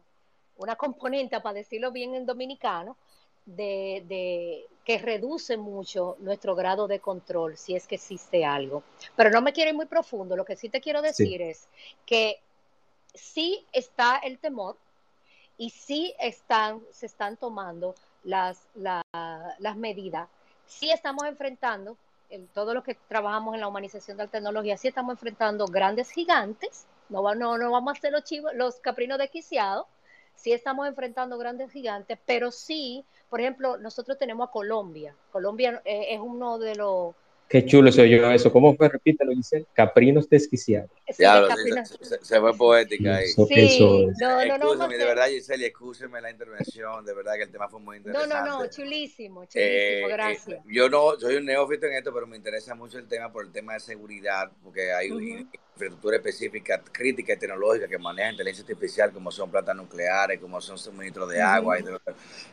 una componente, para decirlo bien en dominicano, de, de, que reduce mucho nuestro grado de control, si es que existe algo. Pero no me quiero ir muy profundo, lo que sí te quiero decir es que sí está el temor y sí están, se están tomando las, las medidas. Sí estamos enfrentando, en todo lo que trabajamos en la humanización de la tecnología, sí estamos enfrentando grandes gigantes, no, no, no vamos a hacer los, chivos, los caprinos desquiciados, sí estamos enfrentando grandes gigantes, pero sí, por ejemplo, nosotros tenemos a Colombia. Colombia eh, es uno de los Qué chulo se oyó eso. ¿Cómo fue? Repítelo, dice. Caprinos desquiciados. Sí, se, fue poética ahí. Sí, no, no, no. de verdad, Giselle, escúcheme la intervención. De verdad que el tema fue muy interesante. No, no, no, chulísimo, chulísimo, eh, eh, gracias. yo no soy un neófito en esto, pero me interesa mucho el tema por el tema de seguridad, porque hay infraestructura específica, crítica y tecnológica que maneja inteligencia artificial, como son plantas nucleares, como son suministros de agua,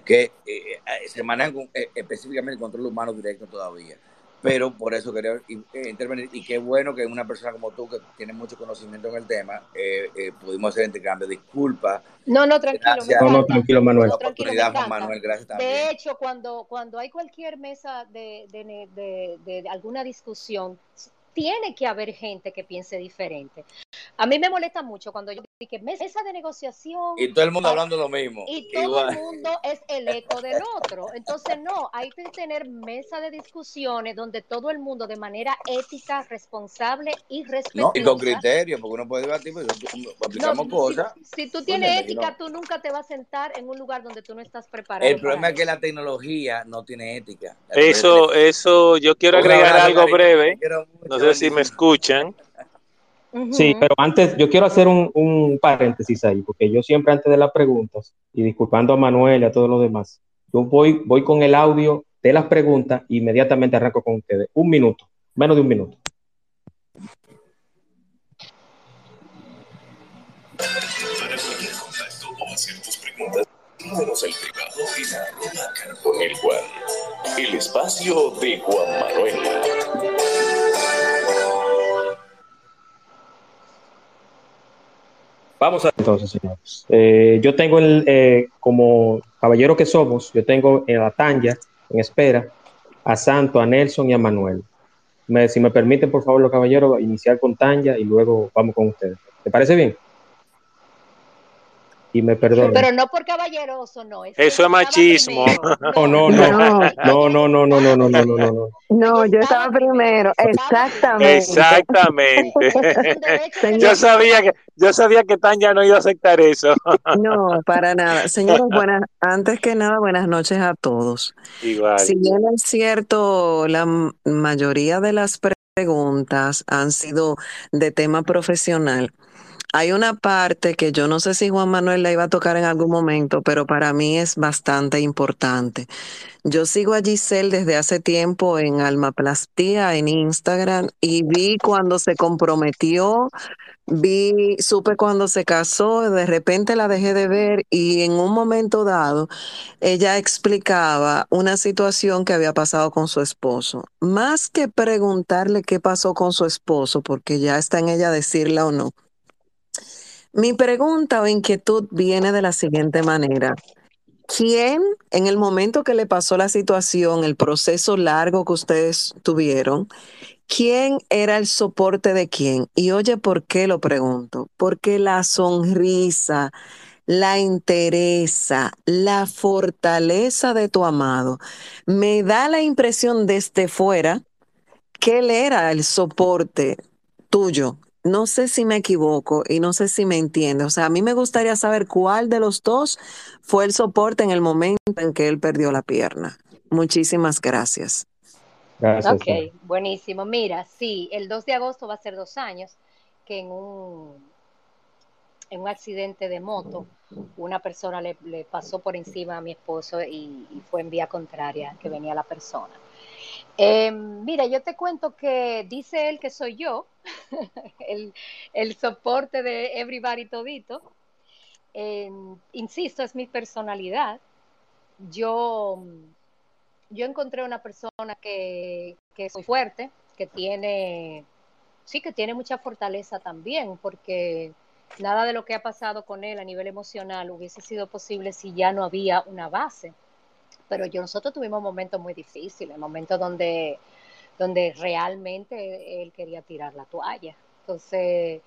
que eh, se manejan específicamente el control humano directo todavía pero por eso quería eh, intervenir. Y qué bueno que una persona como tú que tiene mucho conocimiento en el tema eh, eh, pudimos hacer intercambio disculpa. No no tranquilo no, no, tranquilo Manuel. Manuel gracias también. de hecho cuando cuando hay cualquier mesa de, de, de, de alguna discusión tiene que haber gente que piense diferente a mí me molesta mucho cuando yo digo mesa de negociación. Y todo el mundo hablando lo mismo. Y todo el mundo es el eco del otro. Entonces, no, hay que tener mesa de discusiones donde todo el mundo de manera ética, responsable y respetuosa. No, y con criterio, porque uno puede debatir, pues, aplicamos cosas. Si, tú tienes ética, tú nunca te vas a sentar en un lugar donde tú no estás preparado. El problema es que la tecnología no tiene ética. Eso, eso, yo quiero agregar algo breve. No sé si me escuchan. Sí, pero antes yo quiero hacer un, paréntesis ahí, porque yo siempre antes de las preguntas, y disculpando a Manuel y a todos los demás, yo voy, voy con el audio de las preguntas e inmediatamente arranco con ustedes. Un minuto, menos de un minuto. Para cualquier contacto o hacer tus preguntas, síguenos el privado en arroba con el Juan. El espacio de Juan Manuel. Vamos a entonces, señores. Eh, yo tengo el, eh, como caballero que somos, yo tengo en la Tanya, en espera, a Santo, a Nelson y a Manuel. si me permiten, por favor, los caballeros, iniciar con Tanya y luego vamos con ustedes. ¿Te parece bien? Y me perdonen. Pero no por caballeroso, no. Eso es machismo. No, no, no, no, no, no, no, no, no, no, no. No, yo estaba primero, exactamente. Exactamente. yo sabía que yo sabía que Tanya no iba a aceptar eso. No, para nada. Señores, buenas, antes que nada, buenas noches a todos. Igual. Si bien es cierto, la mayoría de las preguntas han sido de tema profesional, hay una parte que yo no sé si Juan Manuel la iba a tocar en algún momento, pero para mí es bastante importante. Yo sigo a Giselle desde hace tiempo en Almaplastía, en Instagram, y vi cuando se comprometió, vi, supe cuando se casó, de repente la dejé de ver y en un momento dado ella explicaba una situación que había pasado con su esposo. Más que preguntarle qué pasó con su esposo, porque ya está en ella decirla o no. Mi pregunta o inquietud viene de la siguiente manera. ¿Quién en el momento que le pasó la situación, el proceso largo que ustedes tuvieron, quién era el soporte de quién? Y oye, ¿por qué lo pregunto? Porque la sonrisa, la interesa, la fortaleza de tu amado, me da la impresión desde fuera que él era el soporte tuyo, no sé si me equivoco y no sé si me entiende. O sea, a mí me gustaría saber cuál de los dos fue el soporte en el momento en que él perdió la pierna. Muchísimas gracias. Gracias. Ok, buenísimo. Mira, sí, el 2 de agosto va a ser dos años que en un, en un accidente de moto una persona le, pasó por encima a mi esposo y fue en vía contraria que venía la persona. Eh, mira, yo te cuento que dice él que soy yo, el, soporte de Everybody Todito. Insisto, es mi personalidad. Yo, yo encontré una persona que, que es muy fuerte, que tiene, sí, que tiene mucha fortaleza también, porque nada de lo que ha pasado con él a nivel emocional hubiese sido posible si ya no había una base pero yo nosotros tuvimos momentos muy difíciles, momentos donde, donde realmente él quería tirar la toalla. Entonces,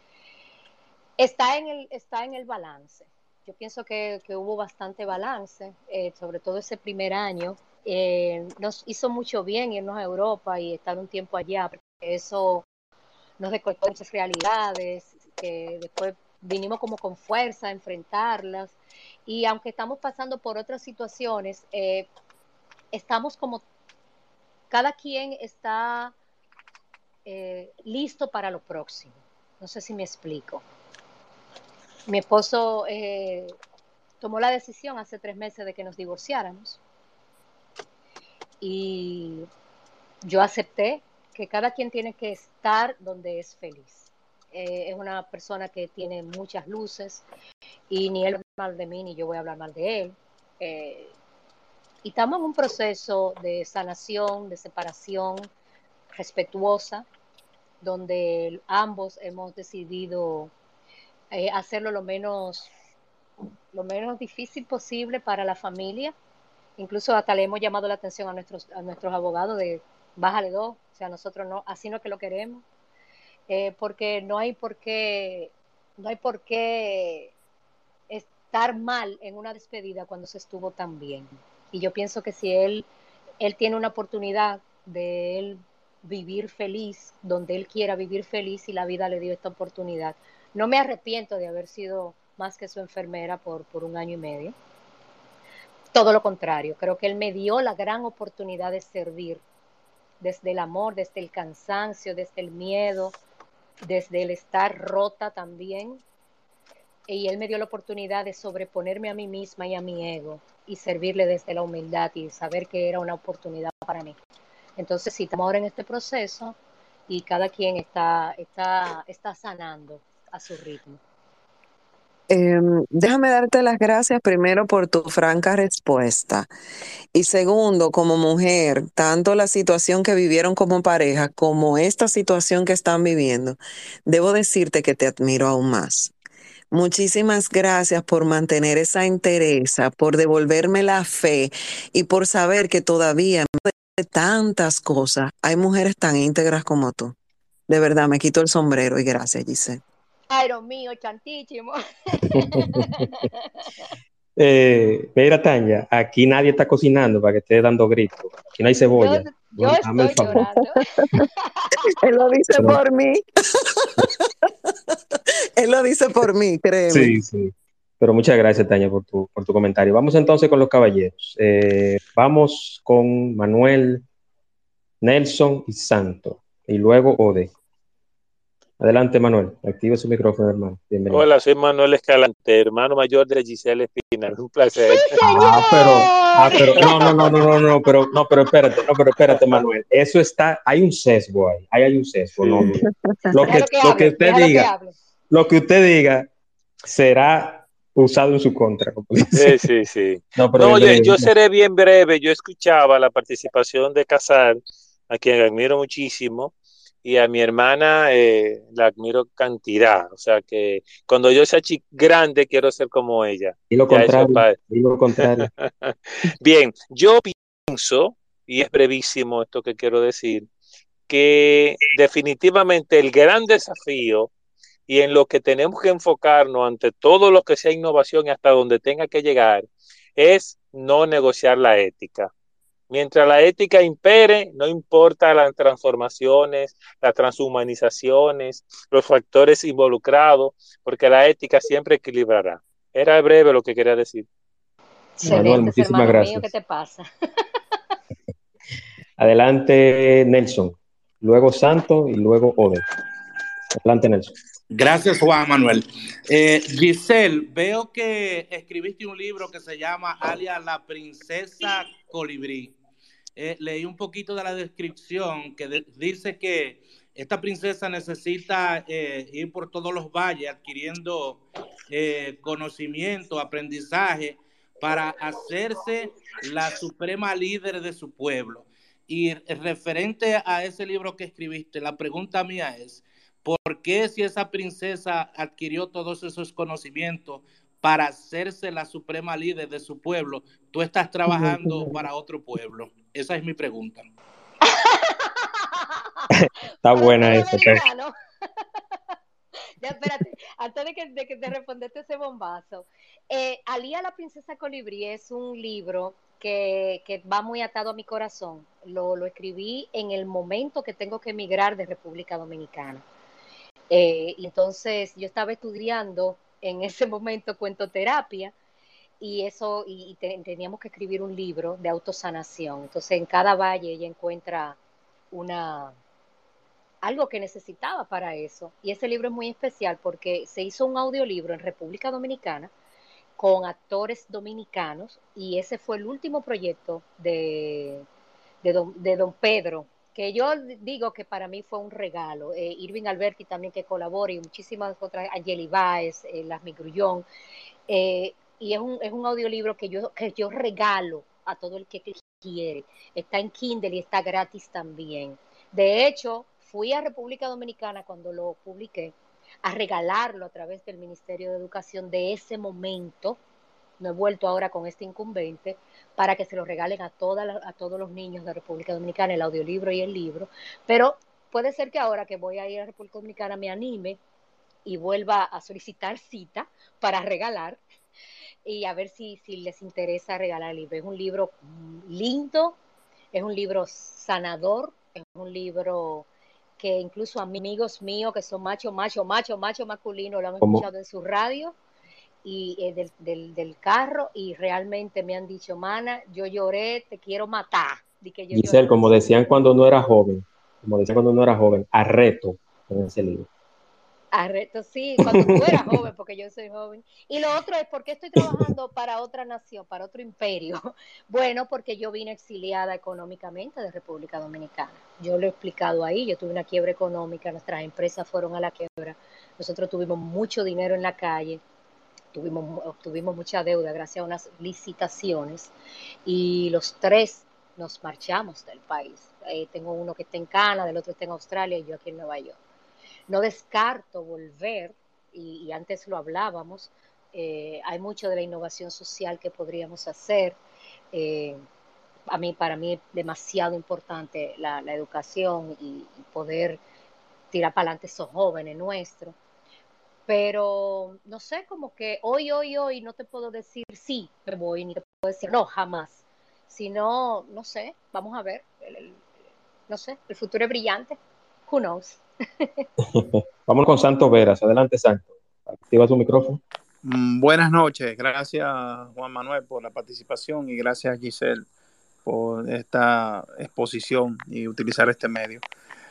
está en el, está en el balance. Yo pienso que, hubo bastante balance, eh, sobre todo ese primer año. Eh, nos hizo mucho bien irnos a Europa y estar un tiempo allá, porque eso nos decortó muchas realidades, que después vinimos como con fuerza a enfrentarlas y aunque estamos pasando por otras situaciones, eh, estamos como, cada quien está eh, listo para lo próximo. No sé si me explico. Mi esposo eh, tomó la decisión hace tres meses de que nos divorciáramos y yo acepté que cada quien tiene que estar donde es feliz. es una persona que tiene muchas luces, y ni él mal de mí ni yo voy a hablar mal de él. Eh, y estamos en un proceso de sanación, de separación respetuosa, donde ambos hemos decidido eh, hacerlo lo menos, lo menos difícil posible para la familia. Incluso hasta le hemos llamado la atención a nuestros, a nuestros abogados de bájale dos, o sea, nosotros no, así no es que lo queremos, eh, porque no hay por qué, no hay por qué estar mal en una despedida cuando se estuvo tan bien. Y yo pienso que si él, él tiene una oportunidad de él vivir feliz, donde él quiera vivir feliz y la vida le dio esta oportunidad. No me arrepiento de haber sido más que su enfermera por, por un año y medio. Todo lo contrario, creo que él me dio la gran oportunidad de servir desde el amor, desde el cansancio, desde el miedo, desde el estar rota también, y él me dio la oportunidad de sobreponerme a mí misma y a mi ego y servirle desde la humildad y saber que era una oportunidad para mí. Entonces, sí, estamos ahora en este proceso y cada quien está, está, está sanando a su ritmo. Em, déjame darte las gracias primero por tu franca respuesta. Y segundo, como mujer, tanto la situación que vivieron como pareja como esta situación que están viviendo, debo decirte que te admiro aún más. Muchísimas gracias por mantener esa entereza, por devolverme la fe y por saber que todavía de tantas cosas hay mujeres tan íntegras como tú. De verdad, me quito el sombrero y gracias, Giselle. Ay, Dios mío, chantísimo. eh, mira, Tanya, aquí nadie está cocinando para que esté dando gritos. Aquí no hay cebolla. Yo, estoy llorando. Él lo dice por mí. Él lo dice por mí, créeme. Sí, sí. Pero muchas gracias, Tania, por tu, por tu comentario. Vamos entonces con los caballeros. Eh, vamos con Manuel, Nelson y Santo. Y luego Ode. Adelante, Manuel. Activa su micrófono, hermano. Bienvenido. Hola, soy Manuel Escalante, hermano mayor de Giselle Espina. Un placer. ah, pero, ah, pero, no, no, no, no, no, no, pero, no, pero espérate, no, pero espérate, Manuel. Eso está, hay un sesgo ahí, ahí hay un sesgo. No, lo que, lo que usted diga, lo que usted diga será usado en su contra. Sí, sí, sí. No, yo, seré bien breve. Yo escuchaba la participación de Casar, a quien admiro muchísimo, y a mi hermana eh, la admiro cantidad. O sea que cuando yo sea grande quiero ser como ella. Y lo contrario. Y lo contrario. Bien, yo pienso, y es brevísimo esto que quiero decir, que definitivamente el gran desafío y en lo que tenemos que enfocarnos ante todo lo que sea innovación y hasta donde tenga que llegar es no negociar la ética. Mientras la ética impere, no importa las transformaciones, las transhumanizaciones, los factores involucrados, porque la ética siempre equilibrará. Era breve lo que quería decir. Manuel, muchísimas gracias. ¿Qué te pasa? Adelante, Nelson. Luego Santo y luego Ode. Adelante, Nelson. Gracias, Juan Manuel. Eh, Giselle, veo que escribiste un libro que se llama Alia la princesa colibrí. Eh, leí un poquito de la descripción que dice que esta princesa necesita eh, ir por todos los valles adquiriendo eh, conocimiento, aprendizaje para hacerse la suprema líder de su pueblo. Y referente a ese libro que escribiste, la pregunta mía es, ¿por qué si esa princesa adquirió todos esos conocimientos para hacerse la suprema líder de su pueblo, tú estás trabajando para otro pueblo? Esa es mi pregunta. Está buena esa. ya, espérate, antes de que, de que te respondete ese bombazo. Eh, Alía la princesa colibrí es un libro que, que, va muy atado a mi corazón. Lo, lo, escribí en el momento que tengo que emigrar de República Dominicana. Eh, y entonces yo estaba estudiando en ese momento cuentoterapia y eso, y, teníamos que escribir un libro de autosanación. Entonces, en cada valle ella encuentra una algo que necesitaba para eso. Y ese libro es muy especial porque se hizo un audiolibro en República Dominicana con actores dominicanos y ese fue el último proyecto de, de, don, Pedro, que yo digo que para mí fue un regalo. Eh, Irving Alberti también que colabora y muchísimas otras, Angeli Baez, eh, Las Migrullón. Eh, y es un, es un audiolibro que yo, que yo regalo a todo el que quiere. Está en Kindle y está gratis también. De hecho, fui a República Dominicana cuando lo publiqué a regalarlo a través del Ministerio de Educación de ese momento. No he vuelto ahora con este incumbente para que se lo regalen a, toda a todos los niños de República Dominicana, el audiolibro y el libro. Pero puede ser que ahora que voy a ir a República Dominicana me anime y vuelva a solicitar cita para regalar y a ver si, si les interesa regalar el libro. Es un libro lindo, es un libro sanador, es un libro que incluso amigos míos que son macho, macho, macho, macho masculino lo han escuchado en su radio y eh, del, del, del, carro y realmente me han dicho, mana, yo lloré, te quiero matar. Giselle, como decían cuando no era joven, como decían cuando no era joven, arreto en ese libro. Arreto, sí, cuando tú eras joven, porque yo soy joven. Y lo otro es, ¿por qué estoy trabajando para otra nación, para otro imperio? Bueno, porque yo vine exiliada económicamente de República Dominicana. Yo lo he explicado ahí, yo tuve una quiebra económica, nuestras empresas fueron a la quiebra, nosotros tuvimos mucho dinero en la calle, tuvimos, obtuvimos mucha deuda gracias a unas licitaciones y los tres nos marchamos del país. Eh, tengo uno que está en Canadá, el otro está en Australia y yo aquí en Nueva York. No descarto volver, y, antes lo hablábamos, eh, hay mucho de la innovación social que podríamos hacer. Eh, a mí, para mí es demasiado importante la, educación y, poder tirar para adelante esos jóvenes nuestros. Pero no sé, como que hoy, hoy, hoy no te puedo decir sí, me voy, ni te puedo decir no, jamás. Sino, no sé, vamos a ver. no sé, el futuro es brillante. Who knows? Vamos con Santo Veras. Adelante, Santo. Activa tu micrófono. Mm, buenas noches. Gracias, Juan Manuel, por la participación y gracias, Giselle, por esta exposición y utilizar este medio.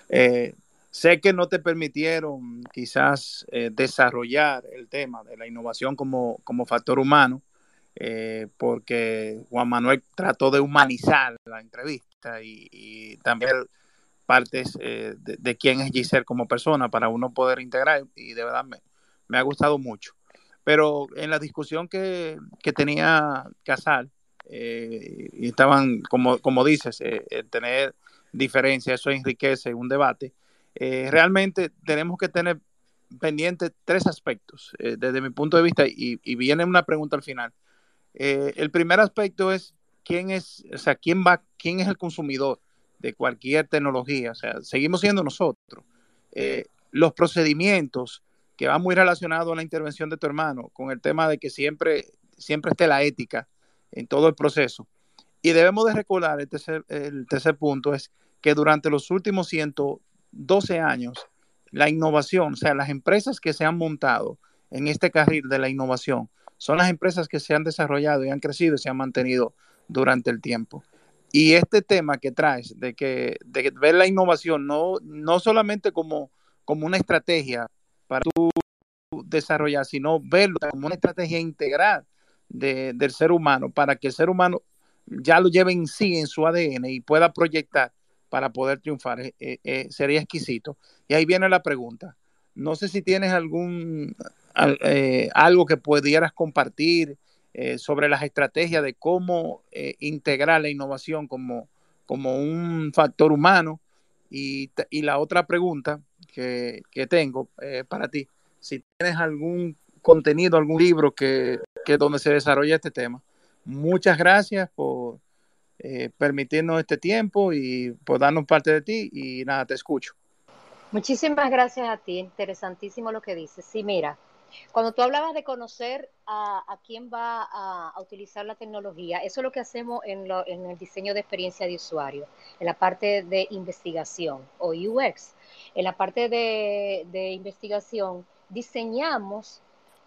Eh, sé que no te permitieron quizás eh, desarrollar el tema de la innovación como, como factor humano, eh, porque Juan Manuel trató de humanizar la entrevista y, también partes de, de, quién es Giselle como persona para uno poder integrar y de verdad me, ha gustado mucho. Pero en la discusión que, que tenía Casal, eh, y estaban, como, como dices, eh, tener diferencias, eso enriquece un debate. Eh, realmente tenemos que tener pendiente tres aspectos desde mi punto de vista y, y, viene una pregunta al final. el primer aspecto es quién es, o sea, quién va, quién es el consumidor de cualquier tecnología. O sea, seguimos siendo nosotros. los procedimientos, que va muy relacionado a la intervención de tu hermano, con el tema de que siempre, siempre esté la ética en todo el proceso. Y debemos de recordar, el tercer, el tercer punto es que durante los últimos 112 años, la innovación, o sea, las empresas que se han montado en este carril de la innovación, son las empresas que se han desarrollado y han crecido y se han mantenido durante el tiempo. Y este tema que traes de que de ver la innovación no, no solamente como, como una estrategia para tú desarrollar, sino verlo como una estrategia integral del ser humano para que el ser humano ya lo lleve en sí, en su ADN y pueda proyectar para poder triunfar. Eh, eh, eh, sería exquisito. Y ahí viene la pregunta. No sé si tienes algún algo que pudieras compartir sobre las estrategias de cómo integrar la innovación como, como un factor humano. Y, y la otra pregunta que, tengo eh, para ti. Si tienes algún contenido, algún libro que, que donde se desarrolla este tema. Muchas gracias por eh, permitirnos este tiempo y por darnos parte de ti y nada, te escucho. Muchísimas gracias a ti, interesantísimo lo que dices. Sí, mira, cuando tú hablabas de conocer a, quién va a, utilizar la tecnología, eso es lo que hacemos en, en, el diseño de experiencia de usuario, en la parte de investigación o UX. En la parte de, de investigación diseñamos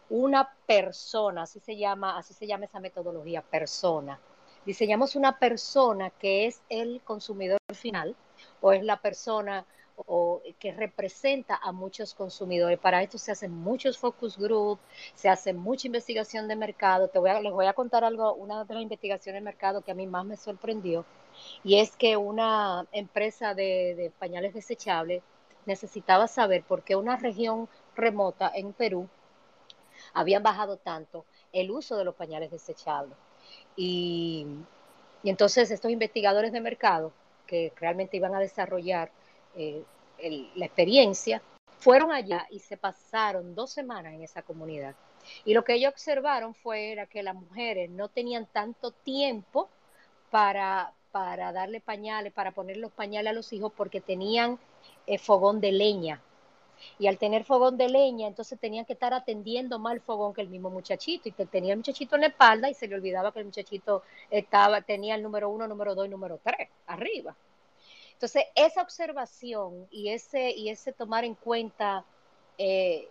una persona, así se llama, así se llama esa metodología, persona. Diseñamos una persona que es el consumidor final o es la persona o que representa a muchos consumidores. Para esto se hacen muchos focus group, se hace mucha investigación de mercado. Te voy a, les voy a contar algo, una de las investigaciones de mercado que a mí más me sorprendió, y es que una empresa de, pañales desechables necesitaba saber por qué una región remota en Perú habían bajado tanto el uso de los pañales desechables. Y entonces estos investigadores de mercado que realmente iban a desarrollar eh, la experiencia, fueron allá y se pasaron dos semanas en esa comunidad. Y lo que ellos observaron fue era que las mujeres no tenían tanto tiempo para, para darle pañales, para poner los pañales a los hijos porque tenían eh, fogón de leña. Y al tener fogón de leña, entonces tenían que estar atendiendo más el fogón que el mismo muchachito. Y tenía el muchachito en la espalda y se le olvidaba que el muchachito estaba, tenía el número uno, número dos y número tres arriba. Entonces, esa observación y ese, y ese tomar en cuenta eh,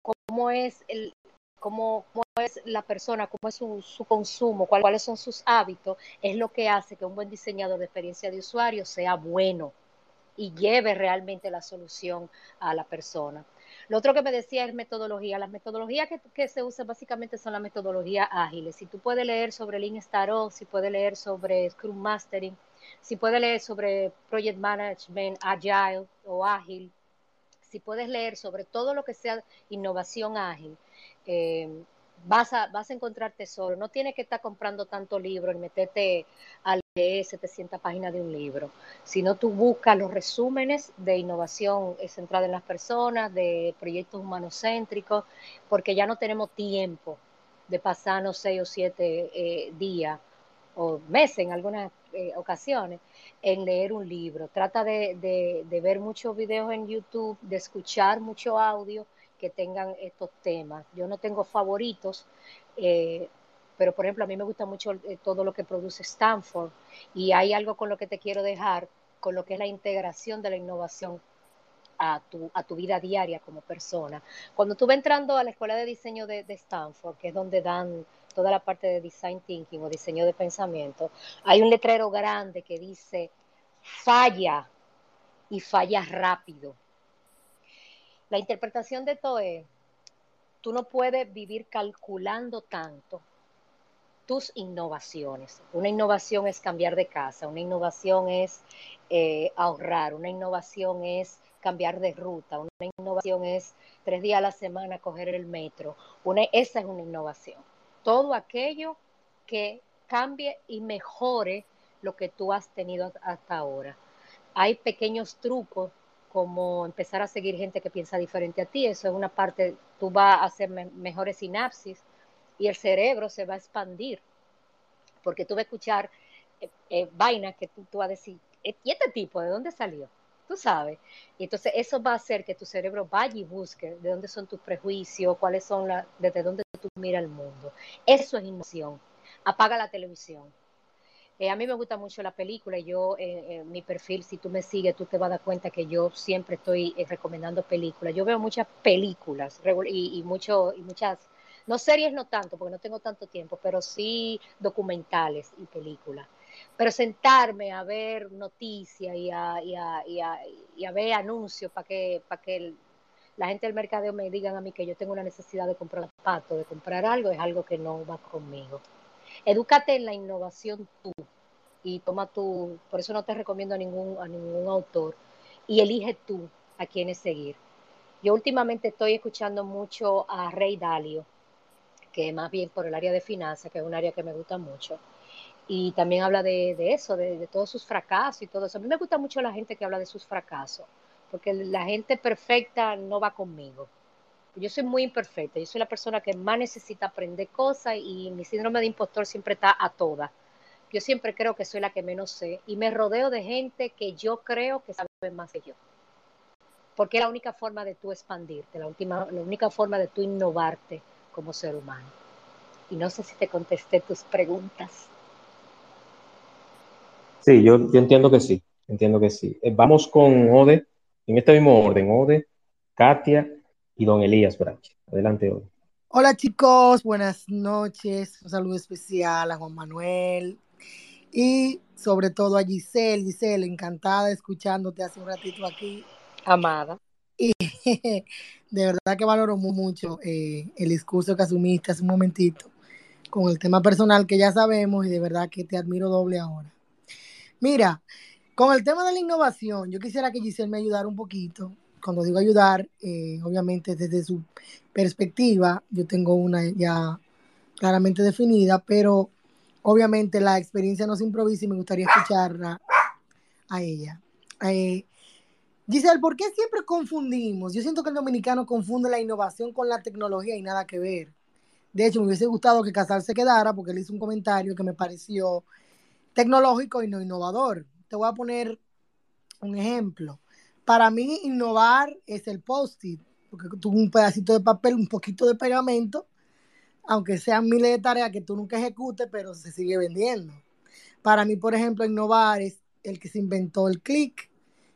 cómo es el, Cómo, cómo, es la persona, cómo es su, su consumo, cuáles son sus hábitos, es lo que hace que un buen diseñador de experiencia de usuario sea bueno y lleve realmente la solución a la persona. Lo otro que me decía es metodología. Las metodologías que, que se usan básicamente son las metodologías ágiles. Si tú puedes leer sobre Lean Startup, si puedes leer sobre Scrum Mastering, si puedes leer sobre Project Management, Agile o Ágil, si puedes leer sobre todo lo que sea innovación ágil, eh, vas, a, vas a encontrar tesoro. No tienes que estar comprando tanto libro y meterte a leer 700 páginas de un libro, sino tú buscas los resúmenes de innovación centrada en las personas, de proyectos humanocéntricos, porque ya no tenemos tiempo de pasarnos seis o siete eh, días o meses en algunas eh, ocasiones en leer un libro. Trata de, de, ver muchos videos en YouTube, de escuchar mucho audio que tengan estos temas. Yo no tengo favoritos, eh, pero por ejemplo a mí me gusta mucho eh, todo lo que produce Stanford y hay algo con lo que te quiero dejar, con lo que es la integración de la innovación a tu, a tu vida diaria como persona. Cuando tú vas entrando a la escuela de diseño de Stanford, que es donde dan toda la parte de design thinking o diseño de pensamiento, hay un letrero grande que dice falla y falla rápido. La interpretación de todo es, tú no puedes vivir calculando tanto tus innovaciones. Una innovación es cambiar de casa, una innovación es eh, ahorrar, una innovación es cambiar de ruta, una innovación es tres días a la semana coger el metro, una, esa es una innovación. Todo aquello que cambie y mejore lo que tú has tenido hasta ahora. Hay pequeños trucos como empezar a seguir gente que piensa diferente a ti, eso es una parte, tú vas a hacer mejores sinapsis y el cerebro se va a expandir, porque tú vas a escuchar eh, eh, vainas que tú, tú vas a decir, eh, ¿y este tipo de dónde salió? Tú sabes. Y entonces eso va a hacer que tu cerebro vaya y busque de dónde son tus prejuicios, cuáles son las, desde dónde tú miras el mundo. Eso es innovación. Apaga la televisión eh, a mí me gusta mucho la película y yo, eh, en mi perfil, si tú me sigues, tú te vas a dar cuenta que yo siempre estoy eh, recomendando películas. Yo veo muchas películas y, mucho, y muchas, no series no tanto, porque no tengo tanto tiempo, pero sí documentales y películas. Pero sentarme a ver noticias y a, y a, y a, y a ver anuncios para que, para que la gente del mercadeo me digan a mí que yo tengo una necesidad de comprar zapatos, de comprar algo, es algo que no va conmigo. Edúcate en la innovación tú y toma tu, por eso no te recomiendo a ningún, a ningún autor y elige tú a quienes seguir. Yo últimamente estoy escuchando mucho a Rey Dalio, que más bien por el área de finanzas, que es un área que me gusta mucho. Y también habla de, eso, de, todos sus fracasos y todo eso. A mí me gusta mucho la gente que habla de sus fracasos, porque la gente perfecta no va conmigo. Yo soy muy imperfecta, yo soy la persona que más necesita aprender cosas y mi síndrome de impostor siempre está a toda. Yo siempre creo que soy la que menos sé y me rodeo de gente que yo creo que sabe más que yo. Porque es la única forma de tú expandirte, la, última, la única forma de tú innovarte como ser humano. Y no sé si te contesté tus preguntas. Sí, yo, yo entiendo que sí, entiendo que sí. Eh, vamos con Ode, en este mismo orden, Ode, Katia y don Elías Branch. Adelante, hoy. Hola chicos, buenas noches. Un saludo especial a Juan Manuel y sobre todo a Giselle. Giselle, encantada escuchándote hace un ratito aquí. Amada. Y de verdad que valoro mucho eh, el discurso que asumiste hace un momentito con el tema personal que ya sabemos y de verdad que te admiro doble ahora. Mira, con el tema de la innovación, yo quisiera que Giselle me ayudara un poquito cuando digo ayudar, eh, obviamente desde su perspectiva, yo tengo una ya claramente definida, pero obviamente la experiencia no se improvisa y me gustaría escucharla a ella. Eh, Giselle, ¿por qué siempre confundimos? Yo siento que el dominicano confunde la innovación con la tecnología y nada que ver. De hecho, me hubiese gustado que Casal se quedara porque él hizo un comentario que me pareció tecnológico y no innovador. Te voy a poner un ejemplo. Para mí, innovar es el post-it, porque tú un pedacito de papel, un poquito de pegamento, aunque sean miles de tareas que tú nunca ejecutes, pero se sigue vendiendo. Para mí, por ejemplo, innovar es el que se inventó el clic,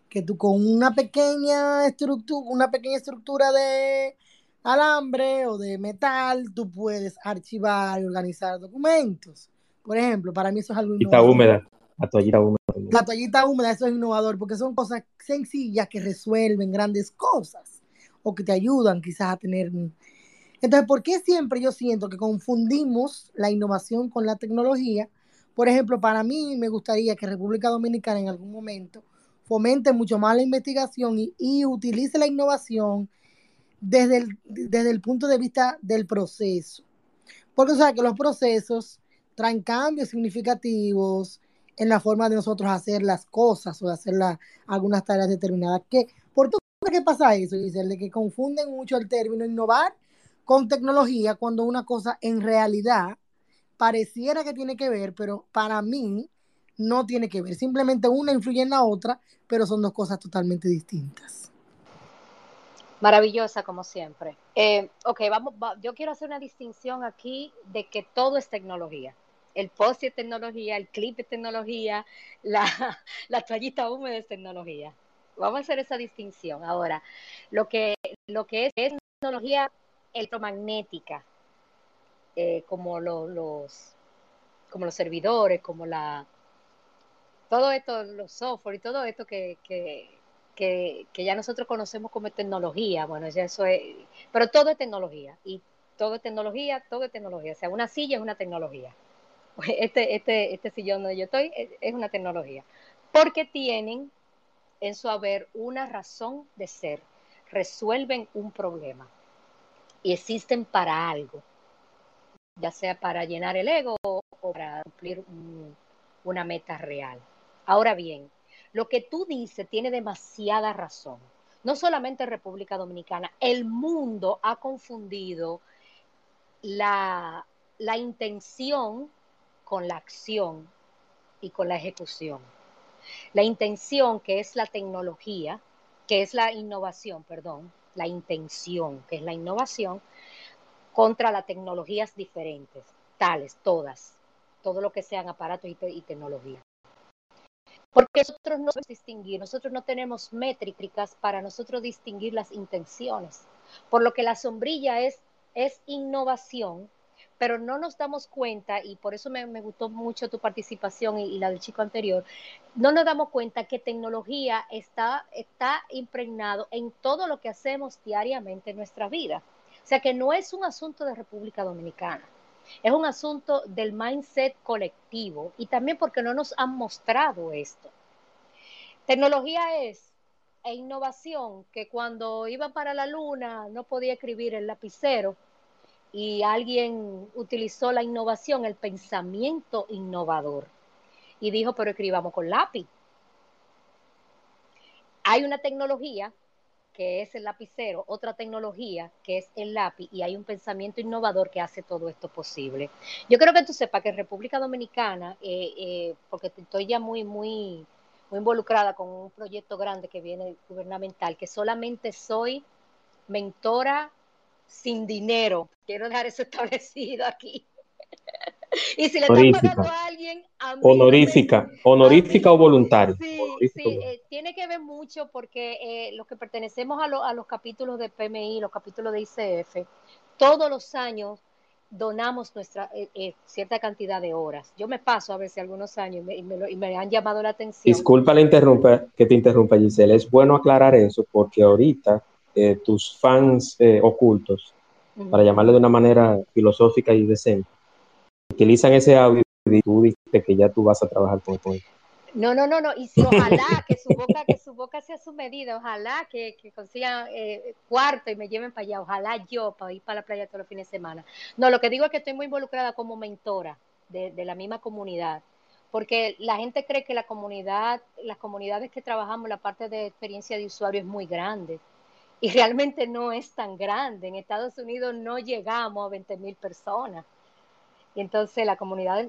que tú con una pequeña estructura, una pequeña estructura de alambre o de metal, tú puedes archivar y organizar documentos. Por ejemplo, para mí eso es algo innovador. húmeda, la toallita húmeda. La toallita húmeda, eso es innovador, porque son cosas sencillas que resuelven grandes cosas o que te ayudan quizás a tener... Entonces, ¿por qué siempre yo siento que confundimos la innovación con la tecnología? Por ejemplo, para mí me gustaría que República Dominicana en algún momento fomente mucho más la investigación y, utilice la innovación desde el, desde el punto de vista del proceso. Porque o sea que los procesos traen cambios significativos, en la forma de nosotros hacer las cosas o de hacer algunas tareas determinadas. ¿Qué, ¿Por qué pasa eso, Giselle? De que confunden mucho el término innovar con tecnología cuando una cosa en realidad pareciera que tiene que ver, pero para mí no tiene que ver. Simplemente una influye en la otra, pero son dos cosas totalmente distintas. Maravillosa como siempre. Eh, ok, vamos, yo quiero hacer una distinción aquí de que todo es tecnología el post es tecnología, el clip es tecnología, la, toallita húmeda es tecnología. Vamos a hacer esa distinción. Ahora, lo que, lo que es, tecnología electromagnética, eh, como los, como los servidores, como la todo esto, los software y todo esto que, que, ya nosotros conocemos como tecnología, bueno, ya eso es, pero todo es tecnología, y todo es tecnología, todo es tecnología, o sea, una silla es una tecnología, este, este, este sillón donde yo estoy es una tecnología, porque tienen en su haber una razón de ser, resuelven un problema y existen para algo, ya sea para llenar el ego o para cumplir una meta real. Ahora bien, lo que tú dices tiene demasiada razón. No solamente República Dominicana, el mundo ha confundido la, la intención con la acción y con la ejecución. La intención, que es la tecnología, que es la innovación, perdón, la intención, que es la innovación, contra las tecnologías diferentes, tales, todas, todo lo que sean aparatos y, y tecnología. Porque nosotros no distinguir, nosotros no tenemos métricas para nosotros distinguir las intenciones. Por lo que la sombrilla es, es innovación, pero no nos damos cuenta, y por eso me, gustó mucho tu participación y, la del chico anterior, no nos damos cuenta que tecnología está, está impregnado en todo lo que hacemos diariamente en nuestra vida. O sea que no es un asunto de República Dominicana, es un asunto del mindset colectivo y también porque no nos han mostrado esto. Tecnología es e innovación que cuando iba para la luna no podía escribir el lapicero y alguien utilizó la innovación, el pensamiento innovador y dijo, pero escribamos con lápiz. Hay una tecnología que es el lapicero, otra tecnología que es el lápiz y hay un pensamiento innovador que hace todo esto posible. Yo creo que tú sepas que en República Dominicana, eh, eh, porque estoy ya muy, muy, muy involucrada con un proyecto grande que viene gubernamental, que solamente soy mentora sin dinero. Quiero dejar eso establecido aquí. y si le están pagando a alguien, honorífica, honorífica o voluntaria. Sí, sí eh, tiene que ver mucho porque eh, los que pertenecemos a, a, los capítulos de PMI, los capítulos de ICF, todos los años donamos nuestra eh, cierta cantidad de horas. Yo me paso a veces algunos años y me, y me, han llamado la atención. Disculpa la interrumpa, que te interrumpa, Giselle. Es bueno aclarar eso porque ahorita tus fans ocultos, para llamarle de una manera filosófica y decente, utilizan ese audio y tú dices que ya tú vas a trabajar con, él. No, no, no, no, y si ojalá que su boca, que su boca sea su medida, ojalá que, que consigan eh, cuarto y me lleven para allá, ojalá yo para ir para la playa todos los fines de semana. No, lo que digo es que estoy muy involucrada como mentora de, de la misma comunidad, porque la gente cree que la comunidad, las comunidades que trabajamos, la parte de experiencia de usuario es muy grande, y realmente no es tan grande. En Estados Unidos no llegamos a 20 mil personas. Y entonces la comunidad,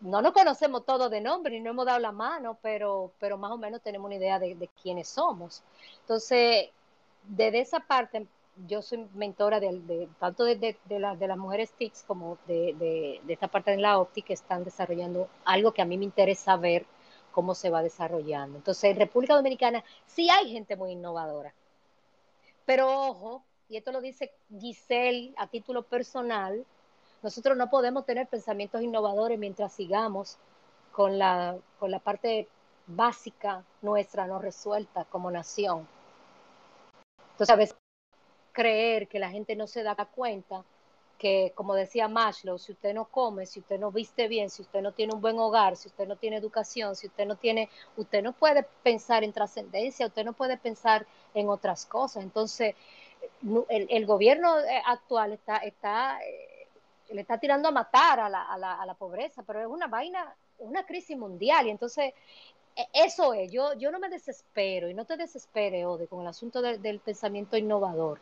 no nos conocemos todos de nombre y no hemos dado la mano, pero, pero más o menos tenemos una idea de, quiénes somos. Entonces, desde esa parte, yo soy mentora de, tanto de, de, las mujeres TICs como de, esta parte de la OPTI que están desarrollando algo que a mí me interesa ver cómo se va desarrollando. Entonces, en República Dominicana sí hay gente muy innovadora, pero ojo, y esto lo dice Giselle a título personal, nosotros no podemos tener pensamientos innovadores mientras sigamos con la, con la parte básica nuestra no resuelta como nación. Entonces, a veces creer que la gente no se da cuenta que, como decía Maslow, si usted no come, si usted no viste bien, si usted no tiene un buen hogar, si usted no tiene educación, si usted no tiene, usted no puede pensar en trascendencia, usted no puede pensar en otras cosas. Entonces, el, gobierno eh, actual está, está eh, le está tirando a matar a la, a la, a la pobreza, pero es una vaina, una crisis mundial. Y entonces, e, eso es, yo, yo no me desespero y no te desesperes, Ode, con el asunto del pensamiento innovador,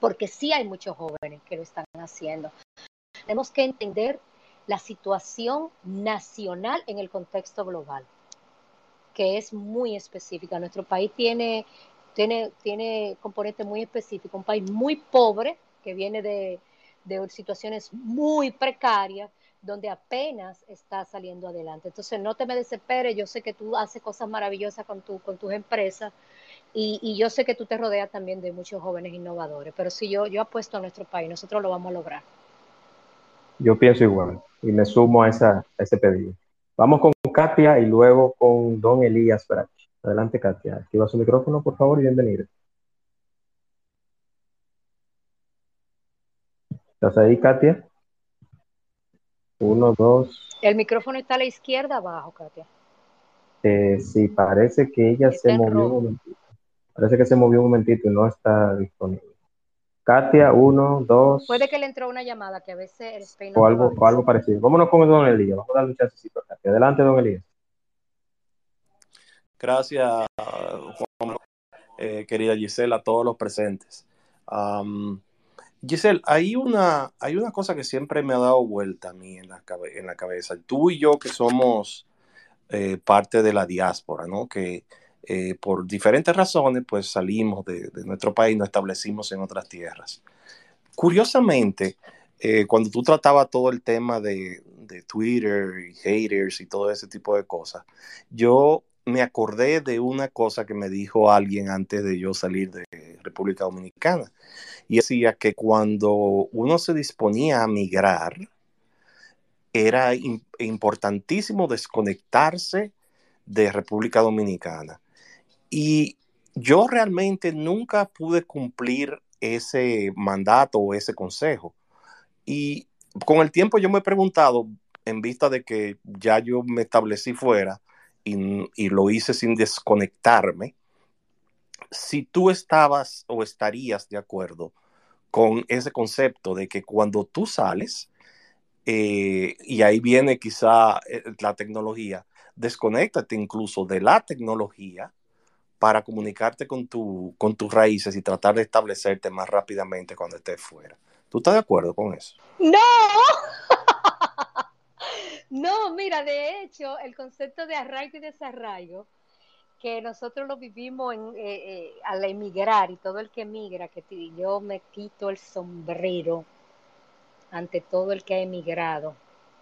porque sí hay muchos jóvenes que lo están haciendo. Tenemos que entender la situación nacional en el contexto global, que es muy específica. Nuestro país tiene, tiene, tiene componente muy específico, un país muy pobre que viene de, de situaciones muy precarias donde apenas está saliendo adelante. Entonces, no te me desesperes, yo sé que tú haces cosas maravillosas con, tu, con tus empresas y, yo sé que tú te rodeas también de muchos jóvenes innovadores, pero si yo, yo apuesto a nuestro país, nosotros lo vamos a lograr. Yo pienso igual y me sumo a, esa, ese pedido. Vamos con Katia y luego con Don Elías Brachi. Adelante, Katia. Activa su micrófono, por favor, y bienvenida. ¿Estás ahí, Katia? Uno, dos. El micrófono está a la izquierda abajo, Katia. Eh, sí, parece que ella se movió un momentito. Parece que se movió un momentito y no está disponible. Katia, uno, dos. Puede que le entró una llamada que a veces el o algo, o algo parecido. Vámonos con Don Elías. Vamos a darle un chancecito a Katia. Adelante, Don Elías. Gracias, Juan, eh, querida Gisela, a todos los presentes. Giselle, hay una, hay una cosa que siempre me ha dado vuelta a mí en la, en la cabeza. Tú y yo que somos eh, parte de la diáspora, ¿no? Que eh, por diferentes razones, pues salimos de, nuestro país, nos establecimos en otras tierras. Curiosamente, eh, cuando tú tratabas todo el tema de, de, Twitter y haters y todo ese tipo de cosas, yo me acordé de una cosa que me dijo alguien antes de yo salir de República Dominicana. Y decía que cuando uno se disponía a migrar, era importantísimo desconectarse de República Dominicana. Y yo realmente nunca pude cumplir ese mandato o ese consejo. Y con el tiempo yo me he preguntado, en vista de que ya yo me establecí fuera y, lo hice sin desconectarme, si tú estabas o estarías de acuerdo con ese concepto de que cuando tú sales, eh, y ahí viene quizá eh, la tecnología, desconéctate incluso de la tecnología para comunicarte con, tu, con tus raíces y tratar de establecerte más rápidamente cuando estés fuera. ¿Tú estás de acuerdo con eso? No. no, mira, de hecho, el concepto de arraigo y desarraigo, que nosotros lo vivimos en, eh, eh, al emigrar y todo el que emigra, que yo me quito el sombrero ante todo el que ha emigrado,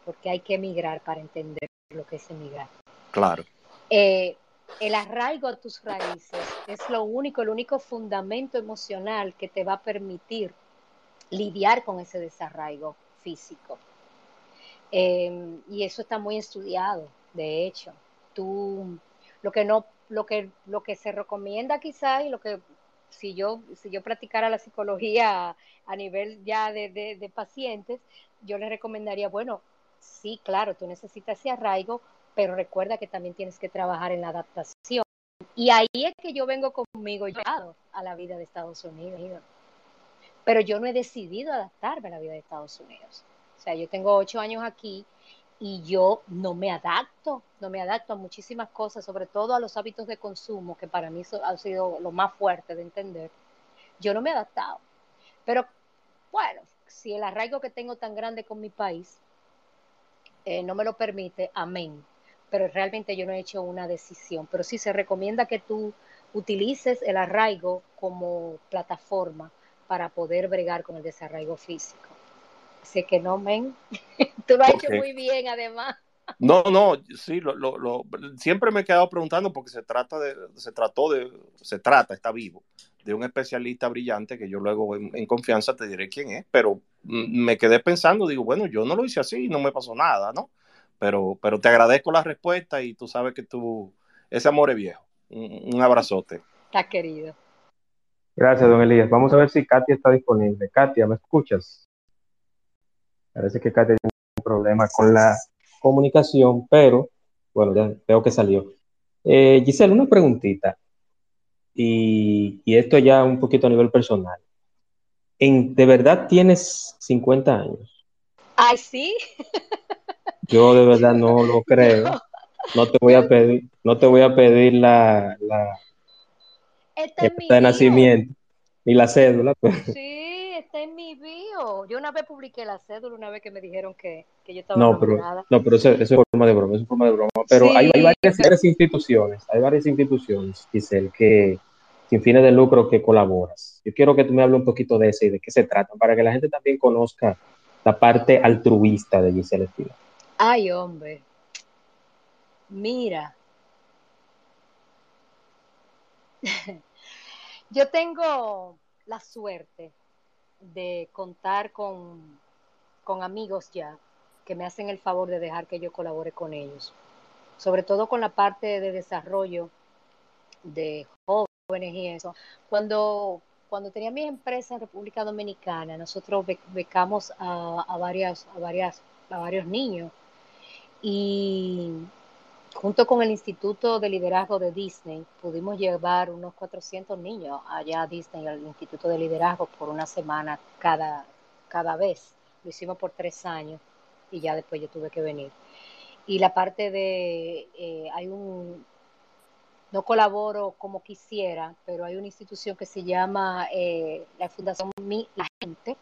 porque hay que emigrar para entender lo que es emigrar. Claro. Eh, el arraigo a tus raíces es lo único, el único fundamento emocional que te va a permitir lidiar con ese desarraigo físico. Em, y eso está muy estudiado, de hecho. Tú, lo que no, lo que, lo que se recomienda quizás y lo que si yo, si yo practicara la psicología a nivel ya de, de pacientes, yo les recomendaría, bueno, sí, claro, tú necesitas ese arraigo, pero recuerda que también tienes que trabajar en la adaptación. Y ahí es que yo vengo conmigo a la vida de Estados Unidos. Pero yo no he decidido adaptarme a la vida de Estados Unidos. O sea, yo tengo ocho años aquí y yo no me adapto, no me adapto a muchísimas cosas, sobre todo a los hábitos de consumo, que para mí ha sido lo más fuerte de entender. Yo no me he adaptado. Pero bueno, si el arraigo que tengo tan grande con mi país eh, no me lo permite, amén pero realmente yo no he hecho una decisión. Pero sí se recomienda que tú utilices el arraigo como plataforma para poder bregar con el desarraigo físico. Así que no, men, tú lo has hecho muy bien además. No, no, sí, lo, lo, siempre me he quedado preguntando porque se trata de, se trató de, se trata, está vivo, de un especialista brillante que yo luego en, en confianza te diré quién es, pero me quedé pensando, digo, bueno, yo no lo hice así, no me pasó nada, ¿no? Pero, pero te agradezco la respuesta y tú sabes que tú, ese amor es viejo. Un, abrazote. Está querido. Gracias, don Elías. Vamos a ver si Katia está disponible. Katia, ¿me escuchas? Parece que Katia tiene un problema con la comunicación, pero bueno, ya veo que salió. Eh, Giselle, una preguntita. Y, y, esto ya un poquito a nivel personal. ¿En, ¿De verdad tienes 50 años? Ay, sí. Yo de verdad no lo creo. No te voy a pedir, no te voy a pedir la, la de nacimiento ni la cédula. Pues. Sí, está en mi bio. Yo una vez publiqué la cédula, una vez que me dijeron que, que yo estaba no, pero, no, pero eso, es forma de broma, es forma de broma. Pero hay, hay varias, instituciones, hay varias instituciones, Giselle, que sin fines de lucro que colaboras. Yo quiero que tú me hables un poquito de eso y de qué se trata, para que la gente también conozca la parte altruista de Giselle Espinosa. Ay, hombre. Mira. Yo tengo la suerte de contar con, con amigos ya que me hacen el favor de dejar que yo colabore con ellos, sobre todo con la parte de desarrollo de jóvenes y eso. Cuando, cuando tenía mi empresa en República Dominicana, nosotros becamos a, a, varias, a, varias, a varios niños y junto con el Instituto de Liderazgo de Disney pudimos llevar unos 400 niños allá a Disney, al Instituto de Liderazgo, por una semana cada, cada vez. Lo hicimos por tres años y ya después yo tuve que venir. Y la parte de, eh, hay un, no colaboro como quisiera, pero hay una institución que se llama eh, la Fundación Mi, La Gente,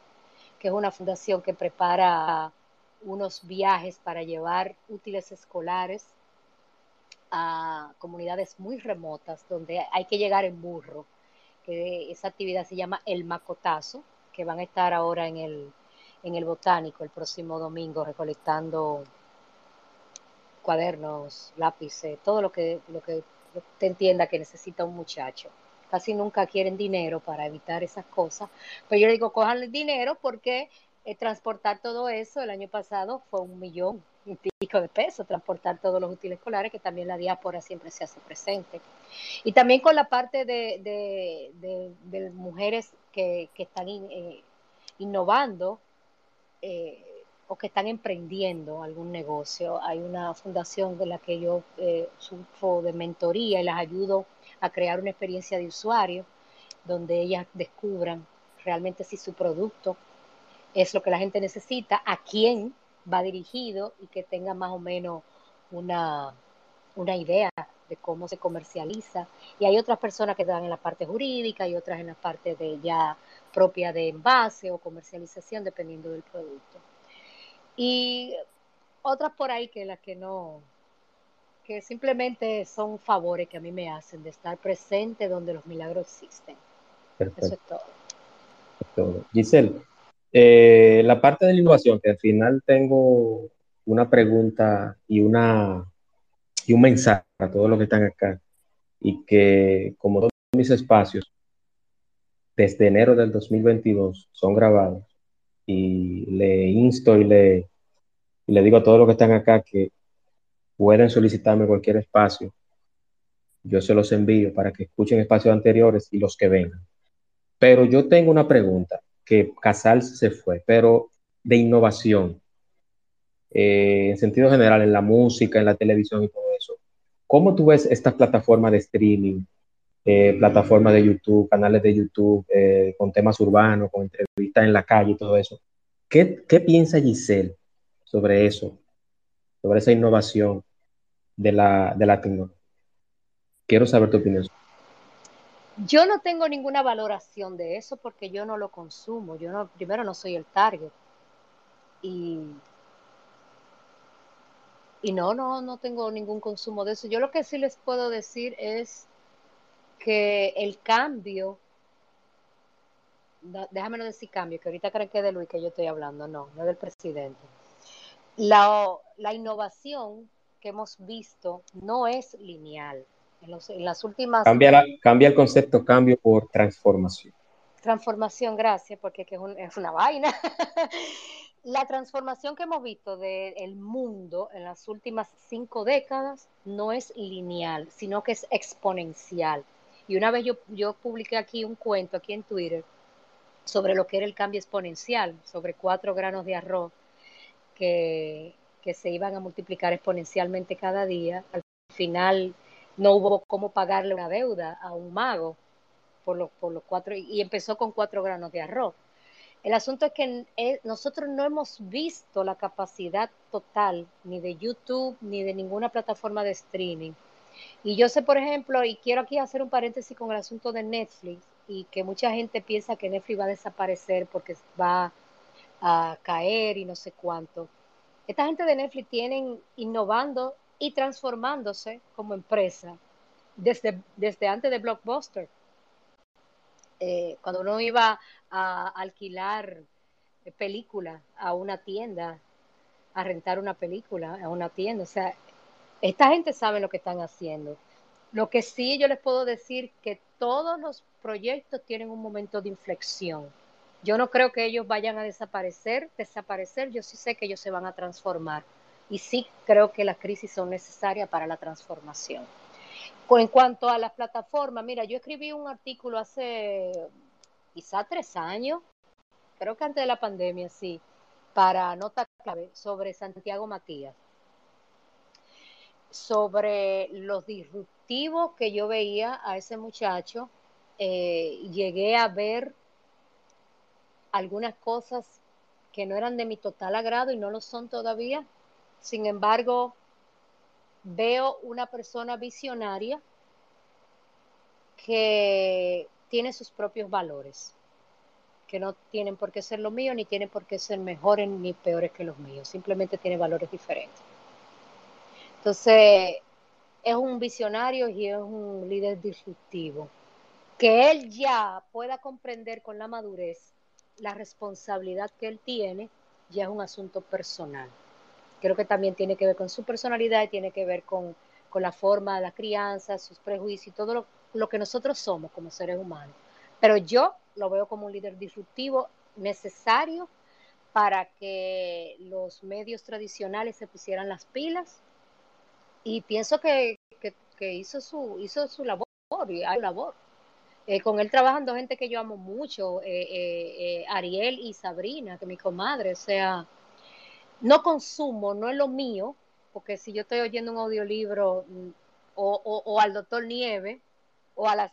que es una fundación que prepara unos viajes para llevar útiles escolares a comunidades muy remotas donde hay que llegar en burro. Que esa actividad se llama El Macotazo, que van a estar ahora en el, en el Botánico el próximo domingo recolectando cuadernos, lápices, todo lo que, lo que te entienda que necesita un muchacho. Casi nunca quieren dinero para evitar esas cosas. Pero yo le digo, cojan dinero porque eh, transportar todo eso el año pasado fue un millón y pico de pesos, transportar todos los útiles escolares, que también la diáspora siempre se hace presente. Y también con la parte de, de, mujeres que, que están eh, innovando. Eh, o que están emprendiendo algún negocio. Hay una fundación de la que yo sufro de mentoría y las ayudo a crear una experiencia de usuario donde ellas descubran realmente si su producto es lo que la gente necesita, a quién va dirigido y que tenga más o menos una, una idea de cómo se comercializa. Y hay otras personas que están en la parte jurídica y otras en la parte de ya propia de envase o comercialización, dependiendo del producto. Y otras por ahí que las que no, que simplemente son favores que a mí me hacen de estar presente donde los milagros existen. Eso es todo. Giselle, eh, la parte de la innovación, que al final tengo una pregunta y, una, y un mensaje a todos los que están acá, y que como todos mis espacios, desde enero del 2022 son grabados, y le insto y le, le digo a todos los que están acá que pueden solicitarme cualquier espacio. Yo se los envío para que escuchen espacios anteriores y los que vengan. Pero yo tengo una pregunta, que Casal se fue, pero de innovación, eh, en sentido general, en la música, en la televisión y todo eso. ¿Cómo tú ves estas plataformas de streaming, eh, plataformas de YouTube, canales de YouTube eh, con temas urbanos, con entrevistas en la calle y todo eso. ¿Qué, qué piensa Giselle sobre eso, sobre esa innovación de la, de la tecnología? Quiero saber tu opinión. Yo no tengo ninguna valoración de eso porque yo no lo consumo. Yo no, primero no soy el target. Y, y no, no, no tengo ningún consumo de eso. Yo lo que sí les puedo decir es que el cambio, déjame no decir cambio, que ahorita creen que es de Luis que yo estoy hablando, no, no del presidente. La, la innovación que hemos visto no es lineal. En, las últimas... Cambia, cambia el concepto cambio por transformación. Transformación, gracias, porque es, es una vaina. la transformación que hemos visto del mundo en las últimas cinco décadas no es lineal, sino que es exponencial. Y una vez yo, yo publiqué aquí un cuento, aquí en Twitter, sobre lo que era el cambio exponencial, sobre cuatro granos de arroz que, que se iban a multiplicar exponencialmente cada día. Al final no hubo cómo pagarle una deuda a un mago por los, por los cuatro, y empezó con cuatro granos de arroz. El asunto es que eh, nosotros no hemos visto la capacidad total ni de YouTube ni de ninguna plataforma de streaming y yo sé, por ejemplo, y quiero aquí hacer un paréntesis con el asunto de Netflix, y que mucha gente piensa que Netflix va a desaparecer porque va a caer y no sé cuánto. Esta gente de Netflix tienen innovando y transformándose como empresa desde, desde antes de Blockbuster. Eh, cuando uno iba a alquilar película a una tienda, a rentar una película a una tienda, o sea, esta gente sabe lo que están haciendo. Lo que sí yo les puedo decir que todos los proyectos tienen un momento de inflexión. Yo no creo que ellos vayan a desaparecer, desaparecer, yo sí sé que ellos se van a transformar y sí creo que las crisis son necesarias para la transformación. En cuanto a las plataformas, mira, yo escribí un artículo hace quizá tres años, creo que antes de la pandemia, sí, para Nota Clave, sobre Santiago Matías, sobre los disruptivos que yo veía a ese muchacho. Eh, llegué a ver algunas cosas que no eran de mi total agrado y no lo son todavía. Sin embargo, veo una persona visionaria que tiene sus propios valores, que no tienen por qué ser los míos, ni tienen por qué ser mejores ni peores que los míos, simplemente tiene valores diferentes. Entonces, es un visionario y es un líder disruptivo. Que él ya pueda comprender con la madurez la responsabilidad que él tiene, ya es un asunto personal creo que también tiene que ver con su personalidad y tiene que ver con, la forma de la crianza, sus prejuicios y todo lo, que nosotros somos como seres humanos. Pero yo lo veo como un líder disruptivo necesario para que los medios tradicionales se pusieran las pilas y pienso que, hizo, su, hizo su labor y hay labor. Eh, con él trabajan dos gente que yo amo mucho, eh, eh, Ariel y Sabrina, que mi comadre, o sea, no consumo, no es lo mío, porque si yo estoy oyendo un audiolibro mm, o, al doctor Nieve o a, la,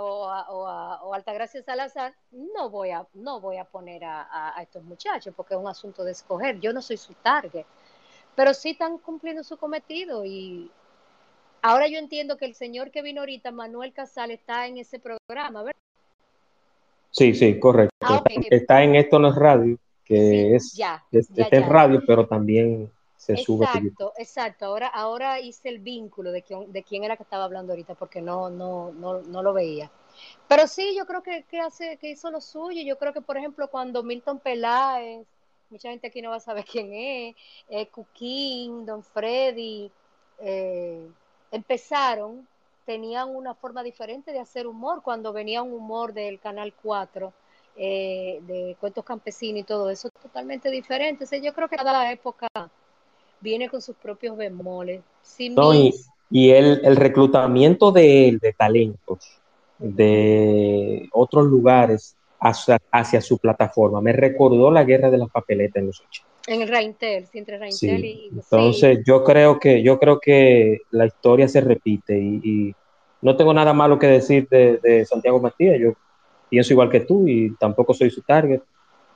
o, Altagracia Salazar, no voy a, no voy a poner a, estos muchachos porque es un asunto de escoger. Yo no soy su target, pero sí están cumpliendo su cometido y ahora yo entiendo que el señor que vino ahorita, Manuel Casal, está en ese programa, ¿verdad? Sí, sí, correcto. Ah, está en Esto No es Radio que es, ya, en radio, pero también se sube. Exacto, exacto. Ahora, ahora hice el vínculo de quién, de quién era que estaba hablando ahorita, porque no, no, no, no lo veía. Pero sí, yo creo que, que, hace, que hizo lo suyo. Yo creo que, por ejemplo, cuando Milton Peláez, mucha gente aquí no va a saber quién es, eh, Cuquín, Don Freddy, eh, empezaron, tenían una forma diferente de hacer humor. Cuando venía un humor del Canal 4, eh, de cuentos campesinos y todo eso, totalmente diferente. yo creo que cada época viene con sus propios bemoles. y, el, reclutamiento de, de talentos de otros lugares hacia, su plataforma me recordó la guerra de las papeletas en los 80. En el Reintel, entre Reintel y... Entonces yo creo que yo creo que la historia se repite y, no tengo nada malo que decir de, de Santiago Matías. Yo pienso igual que tú y tampoco soy su target.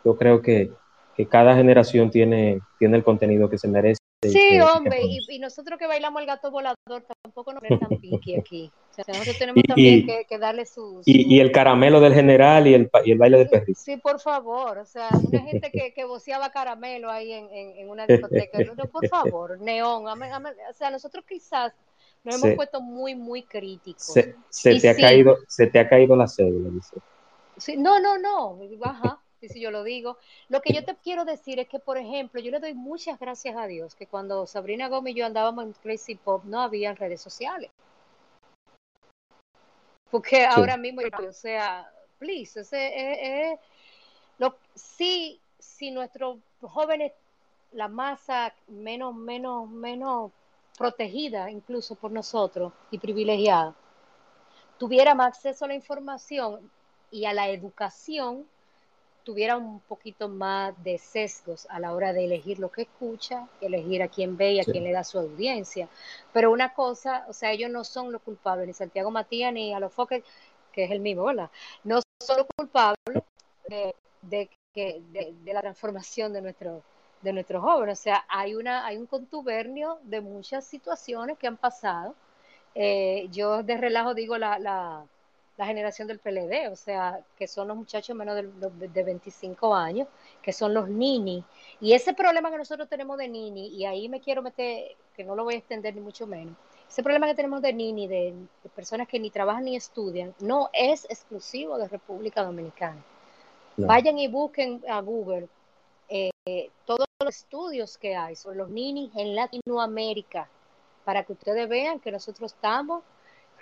Yo creo que, que cada generación tiene, tiene el contenido que se merece. Sí, hombre, y, nosotros que bailamos el gato volador tampoco nos tan piqui aquí. O sea, nosotros tenemos también que, darle su, Y, el caramelo del general y el, y el baile del perrito. Sí, por favor. O sea, una gente que, que voceaba caramelo ahí en, en, una discoteca. No, por favor, neón. o sea, nosotros quizás nos hemos puesto muy, muy críticos. Se, te, ha caído, se te ha caído la cédula, dice. Sí, no, no, no, ajá, si yo lo digo. Lo que yo te quiero decir es que, por ejemplo, yo le doy muchas gracias a Dios que cuando Sabrina Gómez y yo andábamos en Crazy Pop no había redes sociales. Porque ahora mismo, o sea, please, ese, eh, eh, lo, sí, si nuestros jóvenes, la masa menos, menos, menos protegida incluso por nosotros y privilegiada, tuviera más acceso a la información, y a la educación tuviera un poquito más de sesgos a la hora de elegir lo que escucha, elegir a quién ve y a quién le da su audiencia. Pero una cosa, o sea, ellos no son los culpables, ni Santiago Matías ni a los Foques, que es el mismo, ¿verdad? No son los culpables de, de, de, la transformación de nuestro de nuestros jóvenes. O sea, hay, una, hay un contubernio de muchas situaciones que han pasado. Eh, yo de relajo digo la, la la generación del PLD, o sea, que son los muchachos menos de, de, 25 años, que son los nini. Y ese problema que nosotros tenemos de nini, y ahí me quiero meter, que no lo voy a extender ni mucho menos, ese problema que tenemos de nini, de, personas que ni trabajan ni estudian, no es exclusivo de República Dominicana. Vayan y busquen a Google eh, todos los estudios que hay sobre los ninis en Latinoamérica, para que ustedes vean que nosotros estamos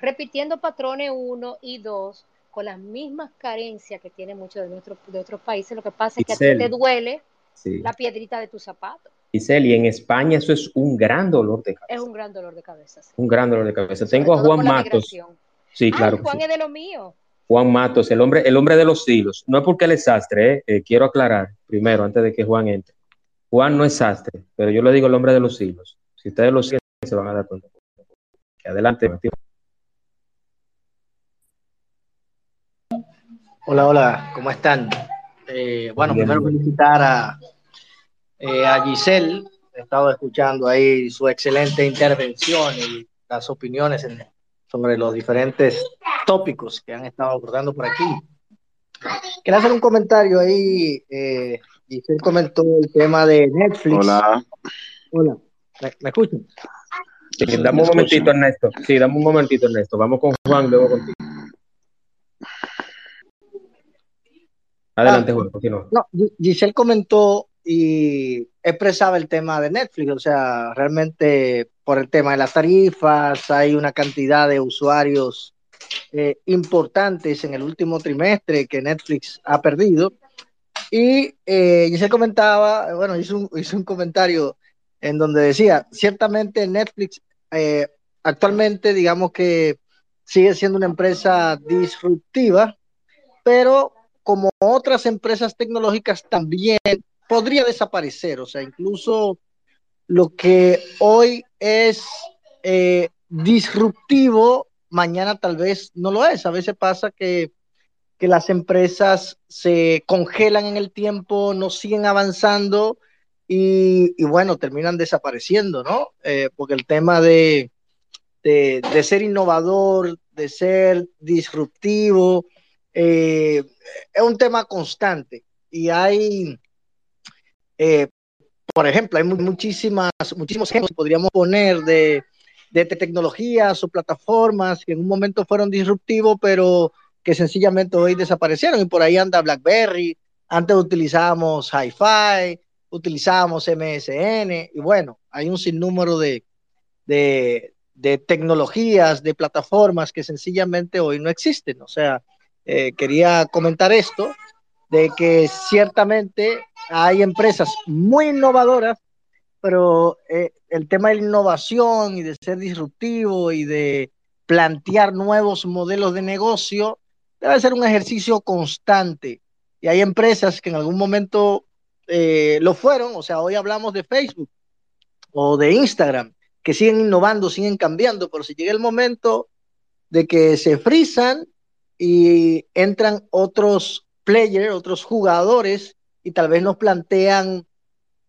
repitiendo patrones uno y dos con las mismas carencias que tienen muchos de, nuestros de otros países. Lo que pasa es que a ti te duele la piedrita de tu zapato. Giselle, y en España eso es un gran dolor de cabeza. Es un gran dolor de cabeza. Sí. Un gran dolor de cabeza. Tengo a Juan Matos. Sí, claro. Juan es de lo mío. Juan Matos, el hombre, el hombre de los hilos. No es porque él es sastre, ¿eh? Eh, quiero aclarar primero, antes de que Juan entre. Juan no es sastre, pero yo le digo el hombre de los hilos. Si ustedes lo siguen, se van a dar cuenta. Adelante. Hola, hola, ¿cómo están? Eh, bueno, primero felicitar a, a Giselle. He estado escuchando ahí su excelente intervención y las opiniones sobre los diferentes tópicos que han estado abordando por aquí. Quería hacer un comentario ahí. Eh, Giselle comentó el tema de Netflix. Hola. Hola. ¿Me, escuchan? Sí, dame un momentito, Ernesto. Sí, dame un momentito, Ernesto. Vamos con Juan, luego contigo. Adelante, Juan, continúa. No, Giselle comentó y expresaba el tema de Netflix, o sea, realmente por el tema de las tarifas, hay una cantidad de usuarios eh, importantes en el último trimestre que Netflix ha perdido. Y eh, se comentaba, bueno, hizo un, hizo un, comentario en donde decía, ciertamente Netflix eh, actualmente, digamos que sigue siendo una empresa disruptiva, pero como otras empresas tecnológicas también podría desaparecer, o sea, incluso lo que hoy es eh, disruptivo mañana tal vez no lo es. A veces pasa que, las empresas se congelan en el tiempo, no siguen avanzando y, bueno, terminan desapareciendo, ¿no? Eh, porque el tema de, de, ser innovador, de ser disruptivo, eh, es un tema constante y hay, eh, por ejemplo, hay muchísimas, muchísimos ejemplos que podríamos poner de, de tecnologías o plataformas que en un momento fueron disruptivos, pero que sencillamente hoy desaparecieron. Y por ahí anda BlackBerry, antes utilizábamos Hi-Fi, utilizábamos MSN, y bueno, hay un sinnúmero de, de, tecnologías, de plataformas que sencillamente hoy no existen. O sea, eh, quería comentar esto, de que ciertamente hay empresas muy innovadoras pero eh, el tema de la innovación y de ser disruptivo y de plantear nuevos modelos de negocio debe ser un ejercicio constante. Y hay empresas que en algún momento eh, lo fueron, o sea, hoy hablamos de Facebook o de Instagram, que siguen innovando, siguen cambiando, pero si llega el momento de que se frisan y entran otros players, otros jugadores, y tal vez nos plantean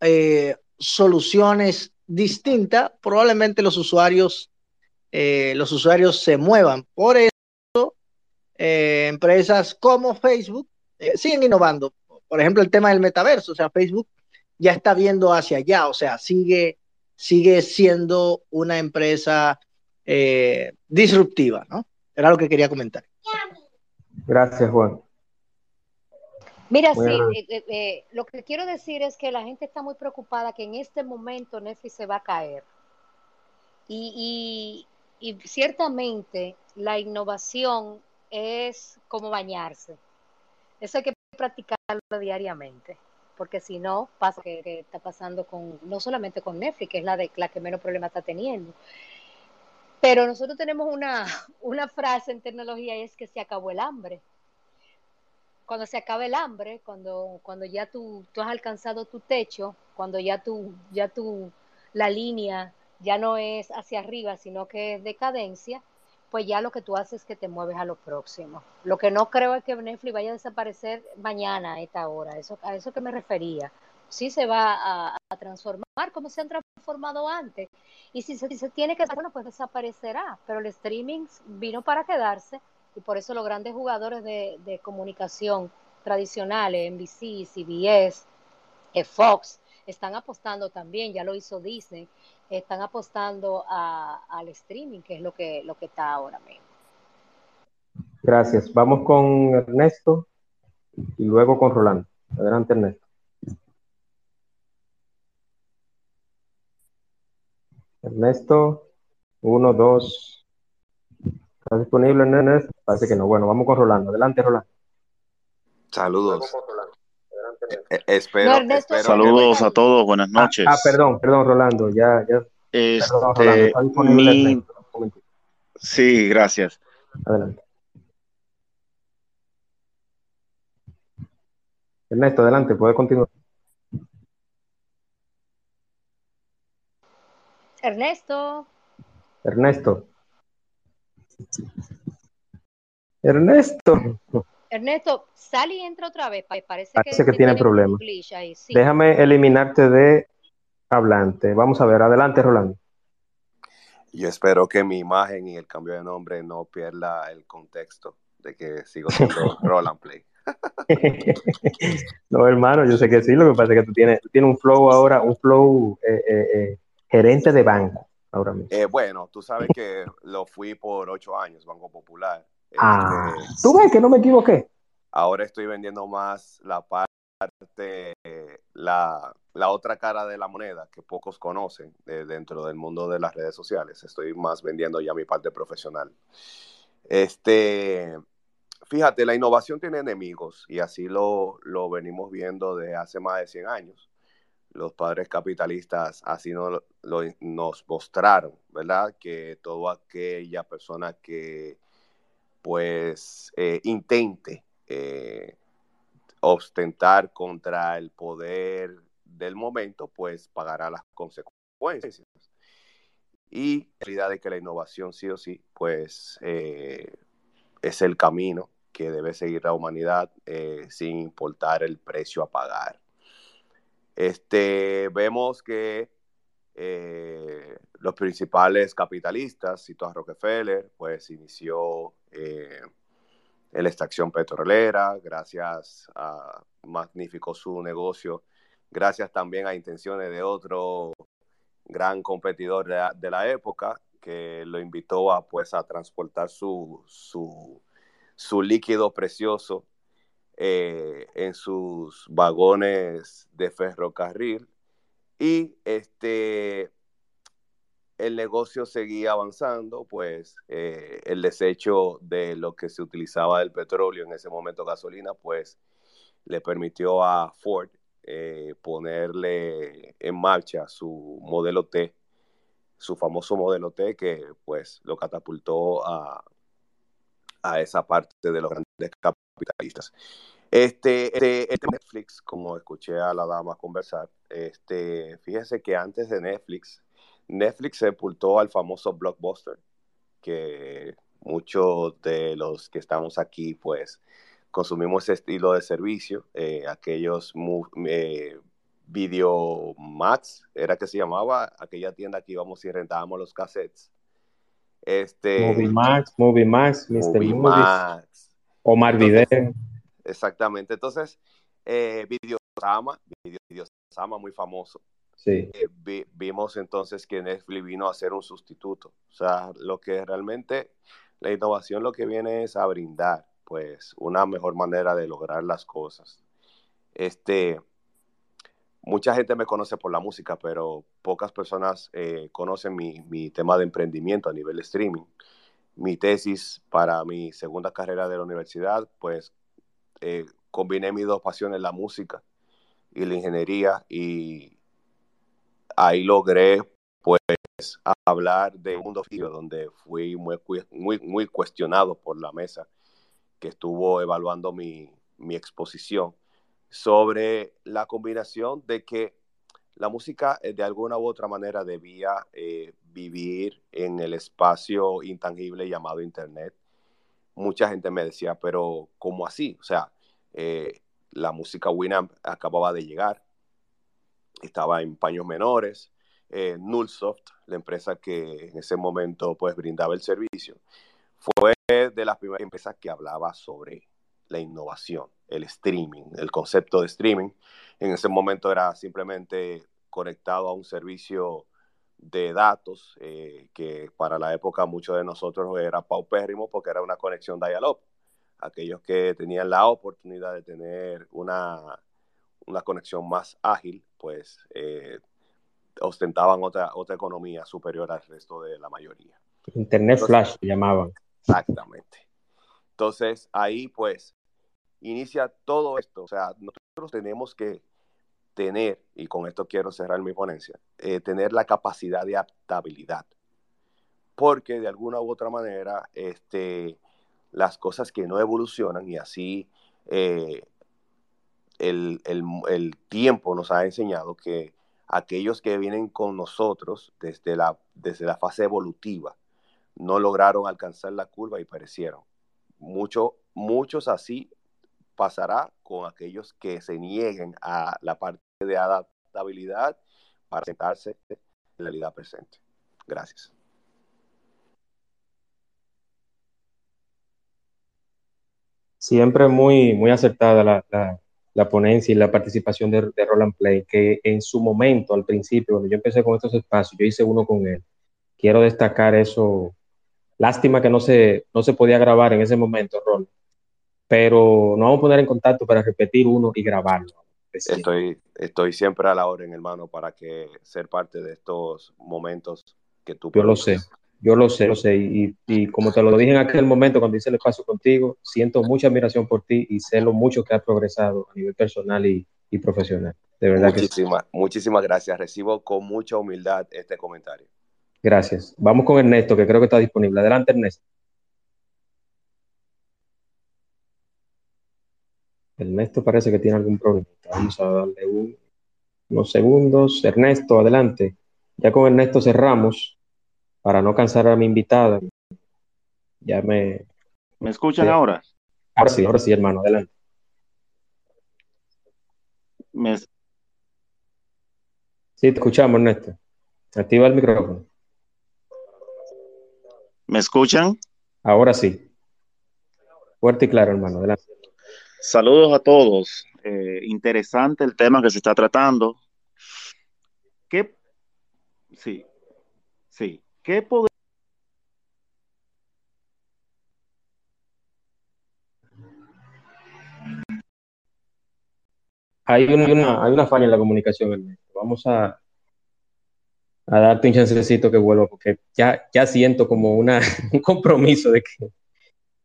eh, soluciones distintas, probablemente los usuarios, eh, los usuarios se muevan. Por eso, eh, empresas como Facebook siguen innovando. Por ejemplo, el tema del metaverso, o sea, Facebook ya está viendo hacia allá, o sea, sigue, sigue siendo una empresa disruptiva, ¿no? Era lo que quería comentar. Gracias, Juan. Mira, sí, eh, eh, eh, lo que quiero decir es que la gente está muy preocupada que en este momento Netflix se va a caer. Y, ciertamente la innovación es como bañarse. Eso hay que practicarlo diariamente, porque si no, pasa que, está pasando con, no solamente con Netflix, que es la, de, la que menos problema está teniendo. Pero nosotros tenemos una, una frase en tecnología y es que se acabó el hambre cuando se acabe el hambre, cuando, cuando ya tú, tú has alcanzado tu techo, cuando ya tú, ya tú, la línea ya no es hacia arriba, sino que es decadencia, pues ya lo que tú haces es que te mueves a lo próximo. Lo que no creo es que Netflix vaya a desaparecer mañana a esta hora, eso, a eso que me refería. Sí se va a, transformar como se han transformado antes. Y si se, si tiene que, bueno, pues desaparecerá, pero el streaming vino para quedarse y por eso los grandes jugadores de, comunicación tradicionales, NBC, CBS, eh, Fox, están apostando también, ya lo hizo Disney, están apostando al streaming, que es lo que, lo que está ahora mismo. Gracias. Vamos con Ernesto y luego con Rolando. Adelante, Ernesto. Ernesto, uno, dos, ¿Está disponible, Nenes? Parece que no. Bueno, vamos con Rolando. Adelante, Rolando. Saludos. Eh, espero, Saludos a todos, buenas ah, noches. Ah, perdón, perdón, Rolando, ya, ya. Este, mi... Sí, gracias. Adelante. Ernesto, adelante, puede continuar. Ernesto. Ernesto. Ernesto. Ernesto, sal y entra otra vez. Parece, Parece que, tiene problemas. Déjame eliminarte de hablante. Vamos a ver, adelante, Rolando. Yo espero que mi imagen y el cambio de nombre no pierda el contexto de que sigo siendo Roland Play. no, hermano, yo sé que sí. Lo que pasa es que tú tienes, tienes un flow ahora, un flow eh, eh, eh, gerente de banco ahora mismo. bueno, tú sabes que lo fui por ocho años, Banco Popular. Ah, este, tú ves que no me equivoqué. Ahora estoy vendiendo más la parte, la, la otra cara de la moneda que pocos conocen dentro del mundo de las redes sociales. Estoy más vendiendo ya mi parte profesional. Este, fíjate, la innovación tiene enemigos y así lo, lo venimos viendo desde hace más de 100 años. Los padres capitalistas así no, lo, nos mostraron, ¿verdad? Que toda aquella persona que pues eh, intente eh, ostentar contra el poder del momento, pues pagará las consecuencias. Y la realidad de que la innovación sí o sí, pues eh, es el camino que debe seguir la humanidad eh, sin importar el precio a pagar. Este, vemos que eh, los principales capitalistas, cito a Rockefeller, pues inició en la extracción petrolera, gracias a magnífico su negocio gracias también a intenciones de otro gran competidor de la, época que lo invitó a, pues, a transportar su, su, líquido precioso eh, en sus vagones de ferrocarril y este el negocio seguía avanzando, pues eh, el desecho de lo que se utilizaba del petróleo, en ese momento gasolina, pues le permitió a Ford eh, ponerle en marcha su modelo T, su famoso modelo T que pues lo catapultó a, a esa parte de los capitalistas. Este, este, este, Netflix, como escuché a la dama conversar, este, fíjese que antes de Netflix, Netflix sepultó al famoso Blockbuster, que muchos de los que estamos aquí, pues, consumimos ese estilo de servicio, eh, aquellos eh, Video Max, era que se llamaba, aquella tienda que íbamos y rentábamos los cassettes. Este, Movie Max, Movie Max, Mr. Movie Max. Omar Video. Exactamente. Entonces, eh, Videosama, Videosama muy famoso. Sí. Eh, vimos entonces que Netflix vino a ser un sustituto. O sea, lo que realmente la innovación lo que viene es a brindar pues una mejor manera de lograr las cosas. Este, mucha gente me conoce por la música, pero pocas personas eh, conocen mi, tema de emprendimiento a nivel streaming. Mi tesis para mi segunda carrera de la universidad, pues eh, combiné mis dos pasiones, la música y la ingeniería, y ahí logré pues hablar de un mundo donde fui muy, muy, muy cuestionado por la mesa que estuvo evaluando mi, exposición sobre la combinación de que la música eh, de alguna u otra manera debía eh, vivir en el espacio intangible llamado Internet. Mucha gente me decía, pero ¿cómo así? O sea, eh, la música Winamp acababa de llegar, estaba en paños menores, Nullsoft, la empresa que en ese momento pues brindaba el servicio, fue de las primeras empresas que hablaba sobre la innovación, el streaming, el concepto de streaming. En ese momento era simplemente conectado a un servicio de datos eh, que para la época muchos de nosotros era paupérrimo porque era una conexión dial-up. Aquellos que tenían la oportunidad de tener una, una conexión más ágil, pues eh, ostentaban otra, otra economía superior al resto de la mayoría. Internet Flash llamaban. Exactamente. Entonces, ahí pues inicia todo esto. O sea, nosotros tenemos que tener, y con esto quiero cerrar mi ponencia, eh, tener la capacidad de adaptabilidad. Porque de alguna u otra manera, este, las cosas que no evolucionan y así eh, el, el, tiempo nos ha enseñado que aquellos que vienen con nosotros desde la, desde la fase evolutiva no lograron alcanzar la curva y perecieron. Mucho, muchos así pasará con aquellos que se nieguen a la parte de adaptabilidad para sentarse en la realidad presente. Gracias. Siempre muy, muy acertada la, la, ponencia y la participación de, de, Roland Play, que en su momento, al principio, cuando yo empecé con estos espacios, yo hice uno con él. Quiero destacar eso. Lástima que no se, no se podía grabar en ese momento, Roland pero nos vamos a poner en contacto para repetir uno y grabarlo. Estoy, estoy siempre a la orden, hermano, para que ser parte de estos momentos que tú Yo lo sé, yo lo sé, lo sé. Y, y, como te lo dije en aquel momento cuando hice el espacio contigo, siento mucha admiración por ti y sé lo mucho que has progresado a nivel personal y, y profesional. De verdad muchísimas, muchísimas gracias. Recibo con mucha humildad este comentario. Gracias. Vamos con Ernesto, que creo que está disponible. Adelante, Ernesto. Ernesto parece que tiene algún problema. Vamos a darle unos segundos. Ernesto, adelante. Ya con Ernesto cerramos para no cansar a mi invitada. Ya me. ¿Me escuchan ahora? Ahora sí, ahora sí, hermano, adelante. Sí, te escuchamos, Ernesto. Activa el micrófono. ¿Me escuchan? Ahora sí. Fuerte y claro, hermano, adelante. Saludos a todos. Eh, interesante el tema que se está tratando. ¿Qué? Sí, sí. ¿Qué poder? Hay una, hay una falla en la comunicación, Vamos a, a darte un chancecito que vuelva, porque ya, ya siento como una, un compromiso de que,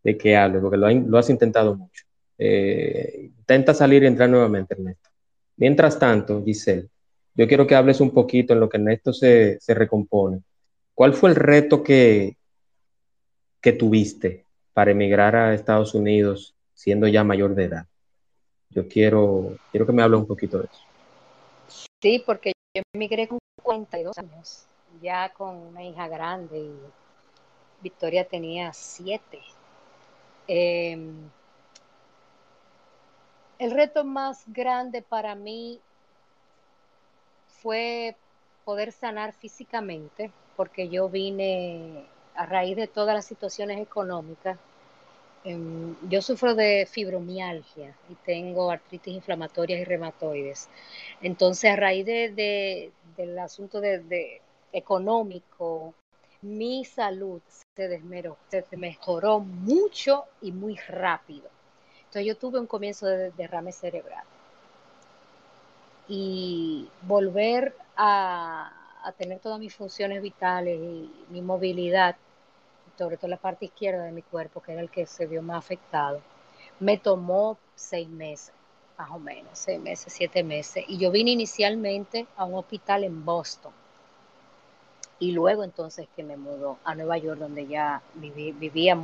de que hable, porque lo, lo has intentado mucho. Eh, intenta salir y entrar nuevamente, Ernesto. Mientras tanto, Giselle, yo quiero que hables un poquito en lo que Ernesto se, se recompone. ¿Cuál fue el reto que, que tuviste para emigrar a Estados Unidos siendo ya mayor de edad? Yo quiero, quiero que me hables un poquito de eso. Sí, porque yo emigré con 42 años, ya con una hija grande y Victoria tenía 7. Eh, el reto más grande para mí fue poder sanar físicamente, porque yo vine a raíz de todas las situaciones económicas. Em, yo sufro de fibromialgia y tengo artritis inflamatoria y reumatoides. Entonces, a raíz de, del asunto económico, mi salud se desmeró, se mejoró mucho y muy rápido. Entonces yo tuve un comienzo de derrame cerebral. Y volver a, tener todas mis funciones vitales y mi movilidad, sobre todo la parte izquierda de mi cuerpo, que era el que se vio más afectado, me tomó seis meses, más o menos, seis meses, siete meses. Y yo vine inicialmente a un hospital en Boston. Y luego entonces que me mudó a Nueva York, donde ya vivía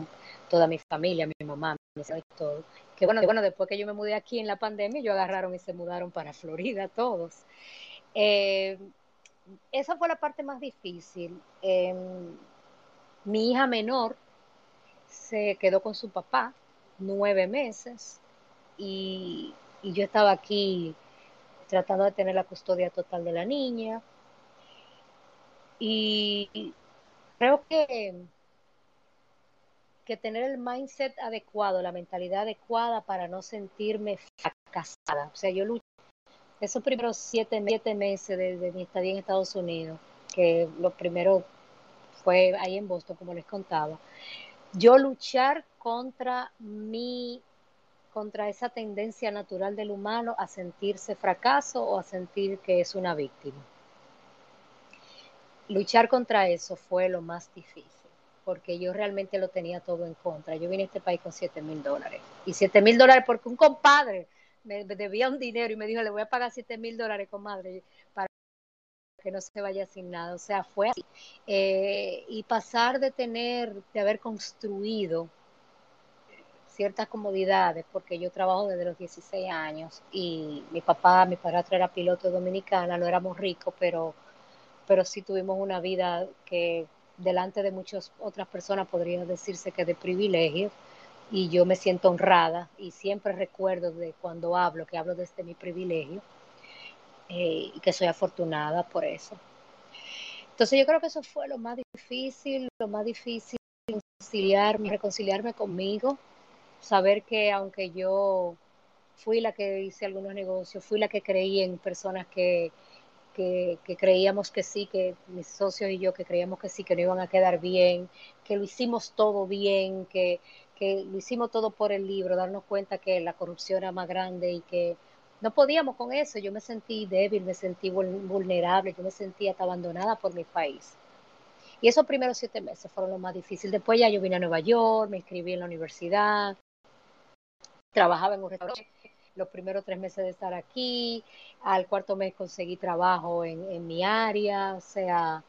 toda mi familia, mi mamá, mi y todo que bueno, bueno, después que yo me mudé aquí en la pandemia, ellos agarraron y se mudaron para Florida todos. Eh, esa fue la parte más difícil. Em, mi hija menor se quedó con su papá nueve meses y, y yo estaba aquí tratando de tener la custodia total de la niña. Y creo que que tener el mindset adecuado, la mentalidad adecuada para no sentirme fracasada. O sea, yo luché esos primeros siete, meses de, mi estadía en Estados Unidos, que lo primero fue ahí en Boston, como les contaba, yo luchar contra mi contra esa tendencia natural del humano a sentirse fracaso o a sentir que es una víctima. Luchar contra eso fue lo más difícil porque yo realmente lo tenía todo en contra. Yo vine a este país con 7 mil dólares. Y 7 mil dólares porque un compadre me, debía un dinero y me dijo, le voy a pagar 7 mil dólares, comadre, para que no se vaya sin nada. O sea, fue así. Eh, y pasar de tener, de haber construido ciertas comodidades, porque yo trabajo desde los 16 años y mi papá, mi padrastro era piloto dominicana, no éramos ricos, pero, pero sí tuvimos una vida que delante de muchas otras personas podría decirse que de privilegio y yo me siento honrada y siempre recuerdo de cuando hablo, que hablo desde mi privilegio eh, y que soy afortunada por eso. Entonces yo creo que eso fue lo más difícil, lo más difícil, reconciliarme, reconciliarme conmigo, saber que aunque yo fui la que hice algunos negocios, fui la que creí en personas que, que, creíamos que sí, que mis socios y yo que creíamos que sí, que no iban a quedar bien, que lo hicimos todo bien, que, que lo hicimos todo por el libro, darnos cuenta que la corrupción era más grande y que no podíamos con eso. Yo me sentí débil, me sentí vulnerable, yo me sentía hasta abandonada por mi país. Y esos primeros siete meses fueron los más difíciles. Después ya yo vine a Nueva York, me inscribí en la universidad, trabajaba en un restaurante los primeros tres meses de estar aquí, al cuarto mes conseguí trabajo en, mi área, o sea,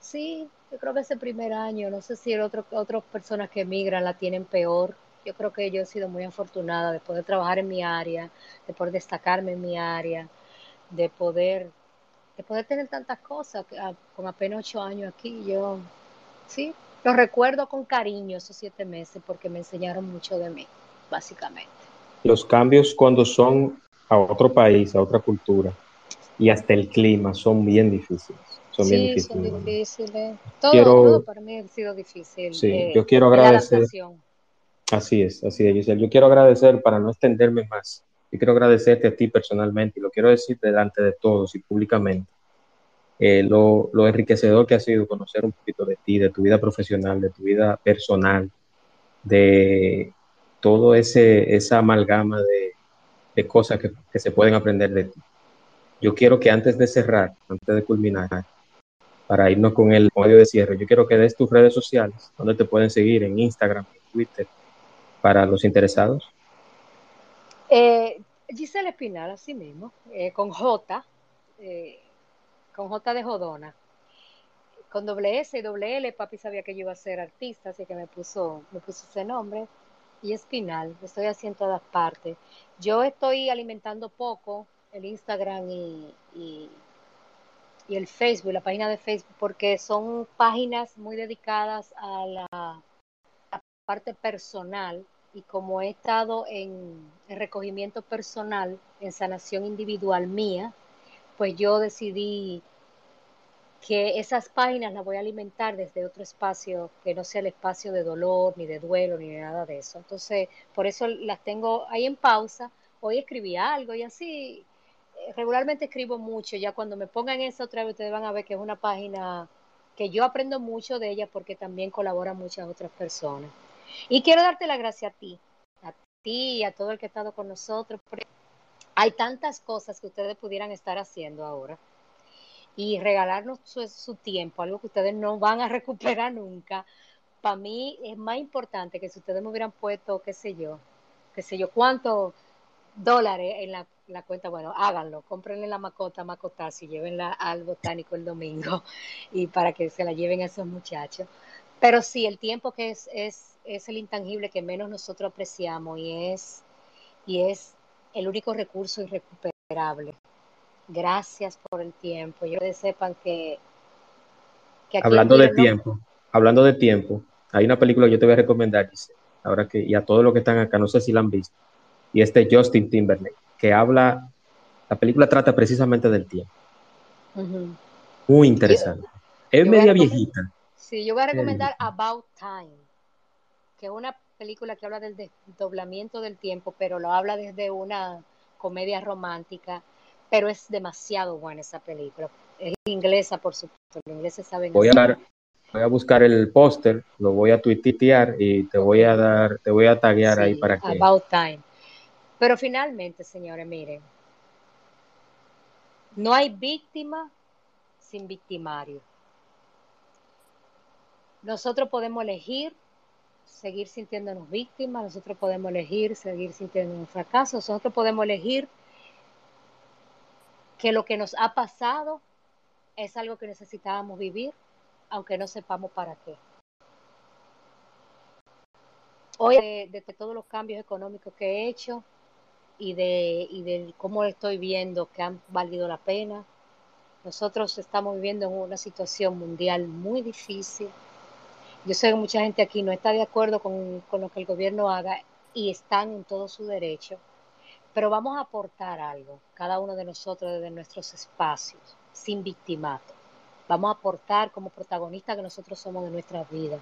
sí, yo creo que ese primer año, no sé si el otro, otras personas que emigran la tienen peor, yo creo que yo he sido muy afortunada de poder trabajar en mi área, de poder destacarme en mi área, de poder, de poder tener tantas cosas, con apenas ocho años aquí, yo, sí, lo recuerdo con cariño esos siete meses porque me enseñaron mucho de mí, básicamente los cambios cuando son a otro país, a otra cultura y hasta el clima son bien difíciles. Son sí, bien difíciles. son difíciles. Todo, para mí ha sido difícil. Sí, eh, yo quiero agradecer. Así es, así es, Giselle. Yo quiero agradecer, para no extenderme más, yo quiero agradecerte a ti personalmente y lo quiero decir delante de todos y públicamente. Eh, lo, lo enriquecedor que ha sido conocer un poquito de ti, de tu vida profesional, de tu vida personal, de todo esa amalgama de, cosas que, se pueden aprender de ti. Yo quiero que antes de cerrar, antes de culminar, para irnos con el audio de cierre, yo quiero que des tus redes sociales, donde te pueden seguir en Instagram, en Twitter, para los interesados. Eh, Giselle Espinal, así mismo, eh, con J, eh, con J de Jodona. Con doble S y doble L, papi sabía que yo iba a ser artista, así que me puso, me puso ese nombre y Espinal, estoy haciendo todas partes. Yo estoy alimentando poco el Instagram y, y, el Facebook, la página de Facebook, porque son páginas muy dedicadas a la, parte personal y como he estado en, en recogimiento personal, en sanación individual mía, pues yo decidí que esas páginas las voy a alimentar desde otro espacio que no sea el espacio de dolor, ni de duelo, ni nada de eso. Entonces, por eso las tengo ahí en pausa. Hoy escribí algo y así, eh, regularmente escribo mucho. Ya cuando me pongan esa otra vez, ustedes van a ver que es una página que yo aprendo mucho de ella porque también colaboran muchas otras personas. Y quiero darte la gracia a ti, a ti y a todo el que ha estado con nosotros. Hay tantas cosas que ustedes pudieran estar haciendo ahora y regalarnos su, tiempo, algo que ustedes no van a recuperar nunca, para mí es más importante que si ustedes me hubieran puesto, qué sé yo, qué sé yo, cuántos dólares en la, cuenta, bueno, háganlo, cómprenle la macota, macotaz y llévenla al botánico el domingo y para que se la lleven a esos muchachos. Pero sí, el tiempo que es, es, es el intangible que menos nosotros apreciamos y es, y es el único recurso irrecuperable. Gracias por el tiempo. Yo que sepan que, hablando de tiempo, hablando de tiempo, hay una película que yo te voy a recomendar, ahora que y a todos los que están acá, no sé si la han visto, y este Justin Timberlake, que habla, la película trata precisamente del tiempo. Muy interesante. es media viejita. Sí, yo voy a recomendar About Time, que es una película que habla del desdoblamiento del tiempo, pero lo habla desde una comedia romántica pero es demasiado buena esa película. Es inglesa, por supuesto, los ingleses saben. Voy a, voy a buscar el póster, lo voy a tuitear y te voy a dar, te voy a taguear ahí para que. About time. Pero finalmente, señores, miren, no hay víctima sin victimario. nosotros podemos elegir seguir sintiéndonos víctimas, nosotros podemos elegir seguir sintiéndonos fracasos, nosotros podemos elegir que lo que nos ha pasado es algo que necesitábamos vivir, aunque no sepamos para qué. Hoy, de, todos los cambios económicos que he hecho y de, y de cómo estoy viendo que han valido la pena, nosotros estamos viviendo en una situación mundial muy difícil. Yo sé que mucha gente aquí no está de acuerdo con, con lo que el gobierno haga y están en todo su derecho, pero vamos a aportar algo, cada uno de nosotros desde nuestros espacios, sin victimato. Vamos a aportar como protagonistas que nosotros somos de nuestras vidas.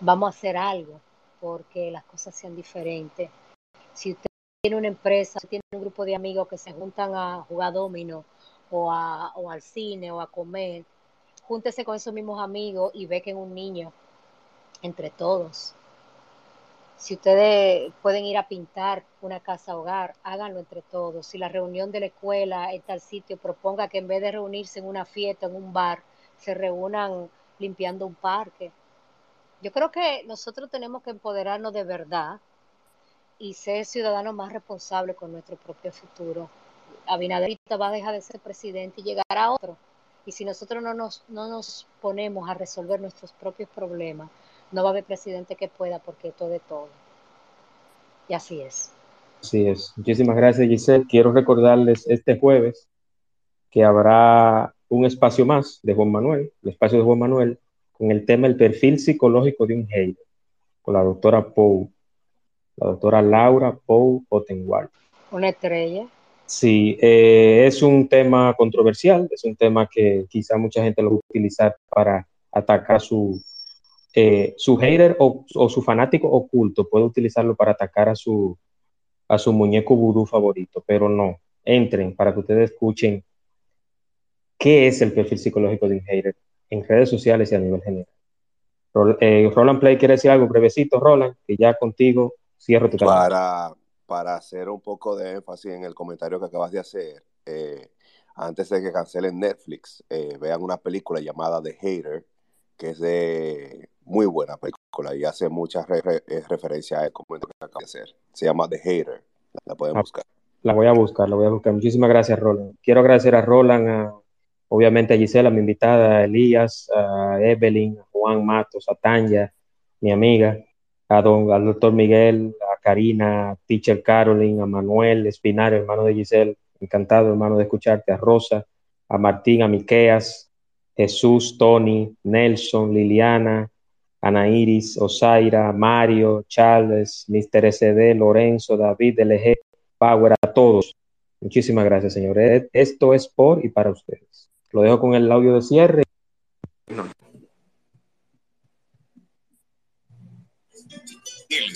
Vamos a hacer algo porque las cosas sean diferentes. Si usted tiene una empresa, tiene un grupo de amigos que se juntan a jugar domino o, a, o al cine o a comer, júntese con esos mismos amigos y bequen un niño entre todos. Si ustedes pueden ir a pintar una casa hogar, háganlo entre todos. Si la reunión de la escuela en tal sitio proponga que en vez de reunirse en una fiesta, en un bar, se reúnan limpiando un parque, yo creo que nosotros tenemos que empoderarnos de verdad y ser ciudadanos más responsables con nuestro propio futuro. Abinader va a dejar de ser presidente y llegar a otro. Y si nosotros no nos, no nos ponemos a resolver nuestros propios problemas, no va a haber presidente que pueda porque todo de todo. Y así es. Así es. Muchísimas gracias, Giselle. Quiero recordarles este jueves que habrá un espacio más de Juan Manuel, el espacio de Juan Manuel, con el tema el perfil psicológico de un hater, con la doctora Pou, la doctora Laura Pou Potengual. Una estrella. Sí, eh, es un tema controversial, es un tema que quizá mucha gente lo va a utilizar para atacar su, eh, su hater o, su fanático oculto, puede utilizarlo para atacar a su, a su muñeco vudú favorito, pero no, entren para que ustedes escuchen qué es el perfil psicológico de un hater en redes sociales y a nivel general. Eh, Roland Play quiere decir algo brevecito, Roland, que ya contigo cierro tu Para, para hacer un poco de énfasis en el comentario que acabas de hacer, eh, antes de que cancelen Netflix, vean una película llamada The Hater, que es de muy buena película y hace muchas referencias al comentario que acabas de hacer. Se llama The Hater, la pueden ah, buscar. La voy a buscar, la voy a buscar. Muchísimas gracias, Roland. Quiero agradecer a Roland, a obviamente a Gisela, mi invitada, a Elías, a Evelyn, a Juan Matos, a Tanya, mi amiga, a don, al doctor Miguel, a Karina, a Teacher Carolyn, a Manuel Espinar, hermano de Giselle, encantado hermano de escucharte, a Rosa, a Martín, a Miqueas, Jesús, Tony, Nelson, Liliana, Ana Iris, Osaira, Mario, Charles, Mr. SD, Lorenzo, David, LG, Power, a todos. Muchísimas gracias, señores. Esto es por y para ustedes. Lo dejo con el audio de cierre.